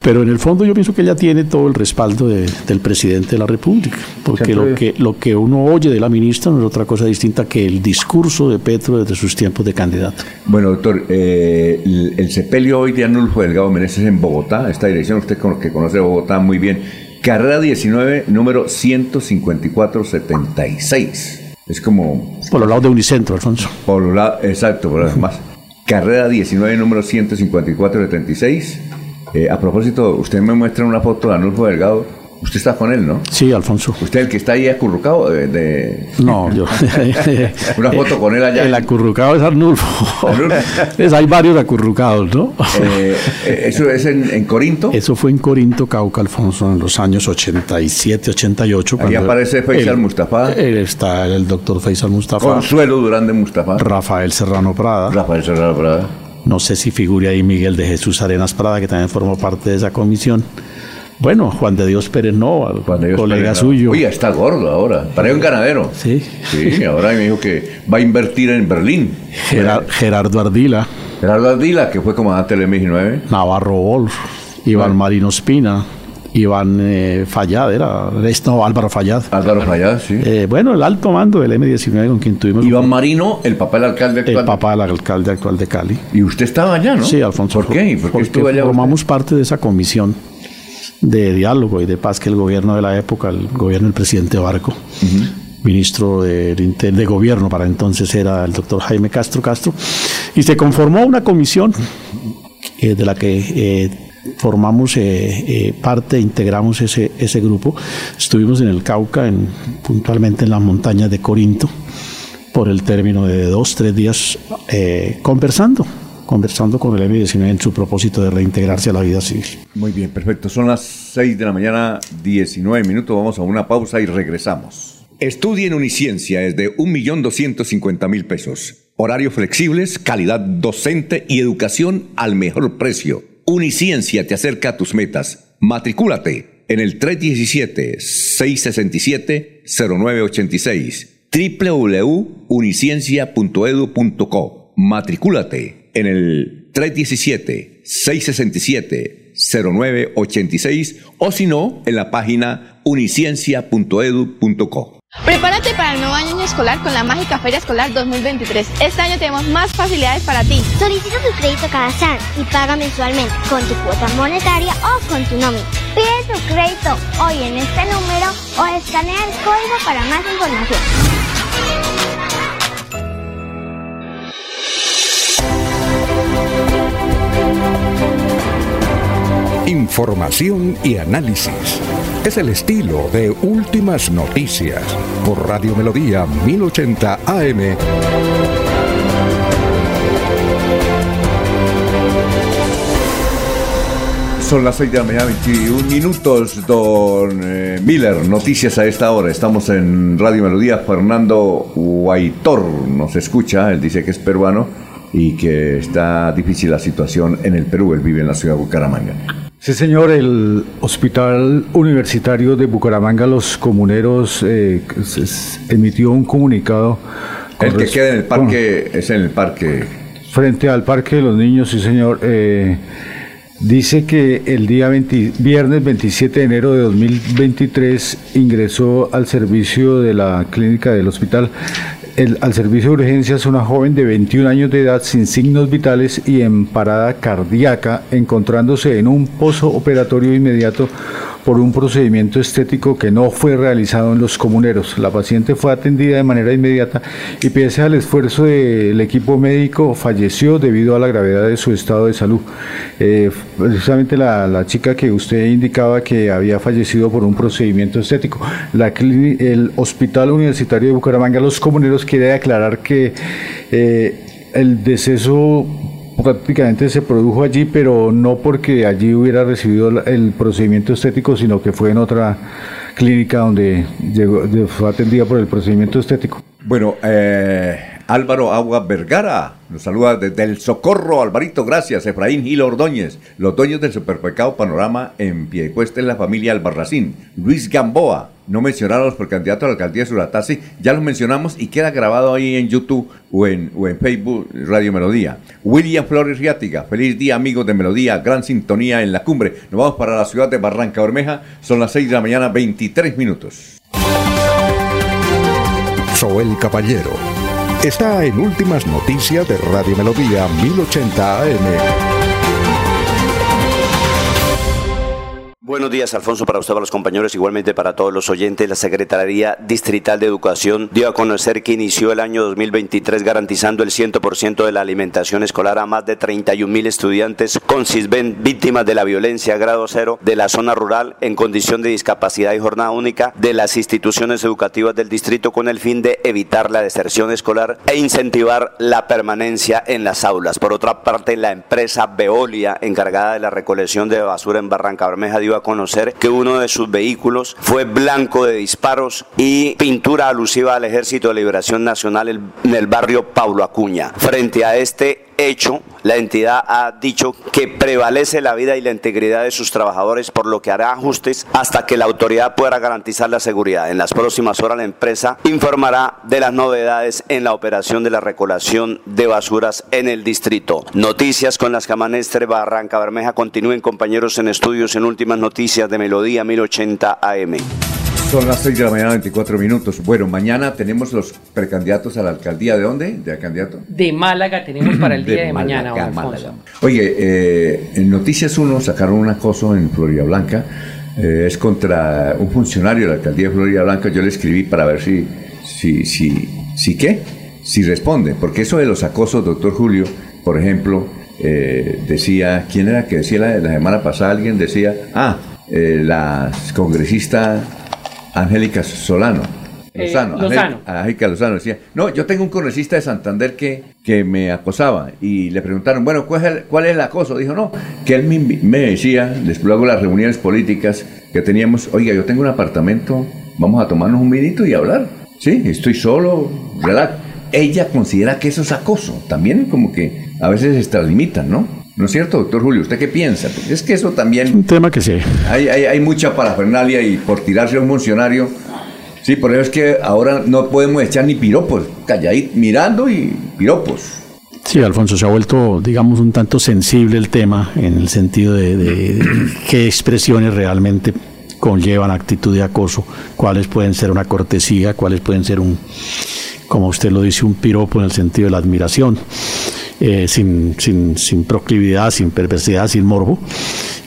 Pero en el fondo yo pienso que ella tiene todo el respaldo de- del presidente de la República, porque lo que, lo que uno oye de la ministra no es otra cosa distinta que el discurso de Petro desde sus tiempos de candidato. Bueno, doctor, eh, el, el sepelio hoy de Arnulfo Delgado Meneses en Bogotá, esta dirección, usted con- que conoce Bogotá muy bien, carrera 19, número 15476. Es como... Por los lados de Unicentro, Alfonso. Por los lados, exacto, por los demás. Carrera 19, número 15476. Eh, a propósito, usted me muestra una foto de Arnulfo Delgado. Usted está con él, ¿no? Sí, Alfonso. Usted el que está ahí acurrucado de... de- No, yo. Una foto con él allá. El acurrucado es Arnulfo. Hay varios acurrucados, ¿no? Eh, eh, ¿Eso es en, en Corinto? Eso fue en Corinto, Cauca, Alfonso, en los años 87, 88. Ahí aparece Faisal Mustafa. Él está el doctor Faisal Mustafa. Consuelo Durán de Mustafa. Rafael Serrano Prada. Rafael Serrano Prada. No sé si figure ahí Miguel de Jesús Arenas Prada, que también formó parte de esa comisión. Bueno, Juan de Dios Pérez Nova, colega Pérez, ¿no? suyo. Oye, está gordo ahora. Parece un ganadero. Sí. Sí, ahora me dijo que va a invertir en Berlín. Gerar- Gerardo Ardila. Gerardo Ardila, que fue comandante del M19. Navarro Wolf, Iván Marino Espina, Iván eh, Fallad, era, no, Álvaro Fallad. Álvaro Fallad, sí. Eh, bueno, el alto mando del M19 con quien tuvimos... Iván Marino, el papá del alcalde actual. El papá del alcalde actual de Cali. Y usted estaba allá, ¿no? Sí, Alfonso. ¿Por qué? ¿Por qué Porque allá formamos parte de esa comisión de diálogo y de paz que el gobierno de la época, el gobierno del presidente Barco, ministro de, de gobierno para entonces era el doctor Jaime Castro Castro, y se conformó una comisión eh, de la que eh, formamos eh, parte, integramos ese, ese grupo. Estuvimos en el Cauca, en, puntualmente en las montañas de Corinto, por el término de dos, tres días conversando conversando con el M19 en su propósito de reintegrarse a la vida civil. Muy bien, perfecto. Son las 6 de la mañana, 19 minutos. Vamos a una pausa y regresamos. Estudia en Uniciencia desde 1.250.000 pesos. Horarios flexibles, calidad docente y educación al mejor precio. Uniciencia te acerca a tus metas. Matricúlate en el 317-667-0986 www.uniciencia.edu.co. Matricúlate en el 317-667-0986 o si no, en la página uniciencia.edu.co. Prepárate para el nuevo año escolar con la mágica Feria Escolar 2023. Este año tenemos más facilidades para ti. Solicita tu crédito cada SAN y paga mensualmente con tu cuota monetaria o con tu nómina. Pide tu crédito hoy en este número o escanea el código para más información. Información y análisis. Es el estilo de Últimas Noticias por Radio Melodía 1080 AM. Son las 6 de la mañana, 21 minutos, don eh, Miller. Noticias a esta hora. Estamos en Radio Melodía. Fernando Guaitor nos escucha. Él dice que es peruano y que está difícil la situación en el Perú. Él vive en la ciudad de Bucaramanga. Sí, señor, el Hospital Universitario de Bucaramanga, los comuneros, eh, emitió un comunicado. El que queda en el parque, es en el parque. Frente al Parque de los Niños, sí, señor. Eh, dice que el día viernes 27 de enero de 2023 ingresó al servicio de la clínica del hospital al servicio de urgencias una joven de 21 años de edad sin signos vitales y en parada cardíaca, encontrándose en un pozo operatorio inmediato por un procedimiento estético que no fue realizado en los comuneros. La paciente fue atendida de manera inmediata y pese al esfuerzo del equipo médico falleció debido a la gravedad de su estado de salud. Eh, precisamente la, chica que usted indicaba que había fallecido por un procedimiento estético. La, el Hospital Universitario de Bucaramanga, los comuneros quiere aclarar que eh, el deceso prácticamente se produjo allí, pero no porque allí hubiera recibido el procedimiento estético, sino que fue en otra clínica donde llegó, fue atendida por el procedimiento estético. Bueno, eh, Álvaro Agua Vergara nos saluda desde el Socorro, Alvarito, gracias. Efraín Gil Ordóñez, los dueños del Supermercado Panorama en Piedecuesta en la familia Albarracín. Luis Gamboa, no mencionaron los precandidatos a la alcaldía de Suratasi, ya los mencionamos y queda grabado ahí en YouTube o en, o en Facebook Radio Melodía. William Flores Riátiga, feliz día amigos de Melodía, gran sintonía en la cumbre. Nos vamos para la ciudad de Barranca Bermeja, son las 6 de la mañana, 23 minutos. Soel Caballero está en Últimas Noticias de Radio Melodía 1080 AM. Buenos días, Alfonso, para usted, para los compañeros, igualmente para todos los oyentes. La Secretaría Distrital de Educación dio a conocer que inició el año 2023 garantizando el 100% de la alimentación escolar a más de 31 mil estudiantes con CISBEN víctimas de la violencia grado cero de la zona rural en condición de discapacidad y jornada única de las instituciones educativas del distrito con el fin de evitar la deserción escolar e incentivar la permanencia en las aulas. Por otra parte, la empresa Veolia, encargada de la recolección de basura en Barranca Bermeja, dio a conocer que uno de sus vehículos fue blanco de disparos y pintura alusiva al Ejército de Liberación Nacional en el barrio Paulo Acuña. Frente a este hecho, la entidad ha dicho que prevalece la vida y la integridad de sus trabajadores, por lo que hará ajustes hasta que la autoridad pueda garantizar la seguridad. En las próximas horas la empresa informará de las novedades en la operación de la recolección de basuras en el distrito. Noticias con las Camanestre Barranca Bermeja. Continúen compañeros en estudios en últimas noticias de Melodía 1080 AM. Son las 6 de la mañana, 24 minutos. Bueno, mañana tenemos los precandidatos a la alcaldía. ¿De dónde? ¿De candidato? De Málaga tenemos para el día de, mañana. Oye, eh, en Noticias 1 sacaron un acoso en Florida Blanca. Eh, es contra un funcionario de la alcaldía de Florida Blanca. Yo le escribí para ver si si, si, si qué, si responde, porque eso de los acosos, doctor Julio, por ejemplo, eh, decía, ¿quién era que decía la, la semana pasada? Alguien decía, ah, la congresista Angélica Solano. Eh, Lozano. Angélica- Lozano decía, no, yo tengo un congresista de Santander que, que me acosaba y le preguntaron, bueno, ¿cuál es el, cuál es el acoso? Dijo, no, que él me, me decía, después luego las reuniones políticas que teníamos, oiga, yo tengo un apartamento, vamos a tomarnos un vinito y hablar. Sí, estoy solo, relax. Ella considera que eso es acoso. También como que a veces se extralimitan, ¿no? ¿No es cierto, doctor Julio? ¿Usted qué piensa? Porque es que eso también... Un tema que sí. Hay, hay, hay mucha parafernalia y por tirarse a un funcionario. Sí, por eso es que ahora no podemos echar ni piropos. Calladito, mirando y piropos. Sí, Alfonso, se ha vuelto, digamos, un tanto sensible el tema en el sentido de, de qué expresiones realmente conllevan actitud de acoso, cuáles pueden ser una cortesía, cuáles pueden ser un, como usted lo dice, un piropo en el sentido de la admiración, eh, sin, sin, sin proclividad, sin perversidad, sin morbo.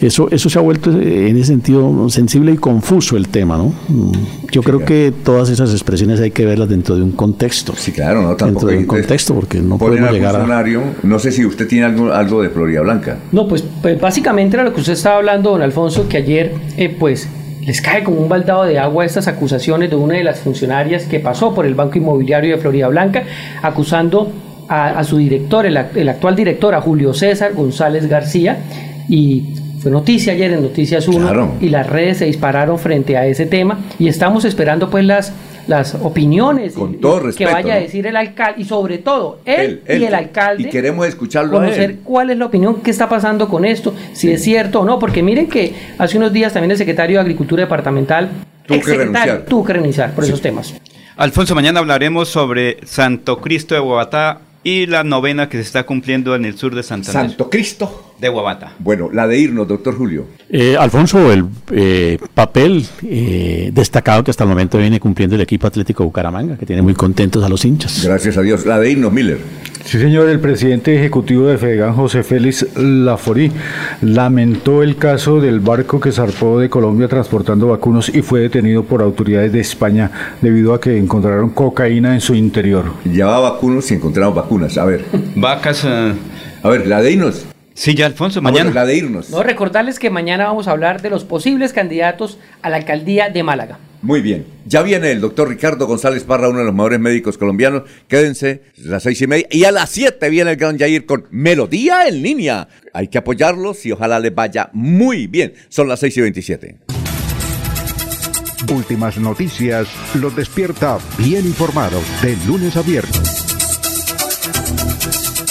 Eso, eso se ha vuelto eh, en ese sentido sensible y confuso el tema, ¿no? Mm, Yo creo que todas esas expresiones hay que verlas dentro de un contexto. Sí, claro, no Dentro tampoco. de un contexto, porque no podemos llegar a... funcionario, no sé si usted tiene algo, algo de Florida Blanca. No, pues, pues básicamente era lo que usted estaba hablando, don Alfonso, que ayer, eh, pues, les cae como un baldado de agua estas acusaciones de una de las funcionarias que pasó por el Banco Inmobiliario de Florida Blanca, acusando a, a su director, el, act- el actual director, a Julio César González García, y fue noticia ayer en Noticias 1, Claro. y las redes se dispararon frente a ese tema, y estamos esperando pues las las opiniones y- todo respeto, que vaya a decir el alcalde y sobre todo él, Él, y el alcalde Y queremos escucharlo a conocer él. cuál es la opinión, qué está pasando con esto, si es cierto o no, porque miren que hace unos días también el secretario de Agricultura Departamental Tuvo que renunciar. tuvo que renunciar por esos temas. Alfonso, mañana hablaremos sobre Santo Cristo de Guabatá y la novena que se está cumpliendo en el sur de Santander. Santo Cristo de Guabatá. Bueno, la de irnos, doctor Julio. Eh, Alfonso, el eh, papel eh, destacado que hasta el momento viene cumpliendo el equipo Atlético Bucaramanga, que tiene muy contentos a los hinchas. Gracias a Dios. La de irnos, Miller. Sí, señor, el presidente ejecutivo de Fedegan, José Félix Laforí, lamentó el caso del barco que zarpó de Colombia transportando vacunos y fue detenido por autoridades de España debido a que encontraron cocaína en su interior. Llevaba vacunos y encontramos vacunas. A ver. Vacas. A ver, la de irnos. Sí, ya, Alfonso, mañana. la de irnos. No, recordarles que mañana vamos a hablar de los posibles candidatos a la alcaldía de Málaga. Muy bien. Ya viene el doctor Ricardo González Parra, uno de los mejores médicos colombianos. Quédense las seis y media. Y a las siete viene el gran Jair con Melodía en línea. Hay que apoyarlos y ojalá les vaya muy bien. Son las seis y veintisiete. Últimas noticias los despierta bien informados de lunes a viernes.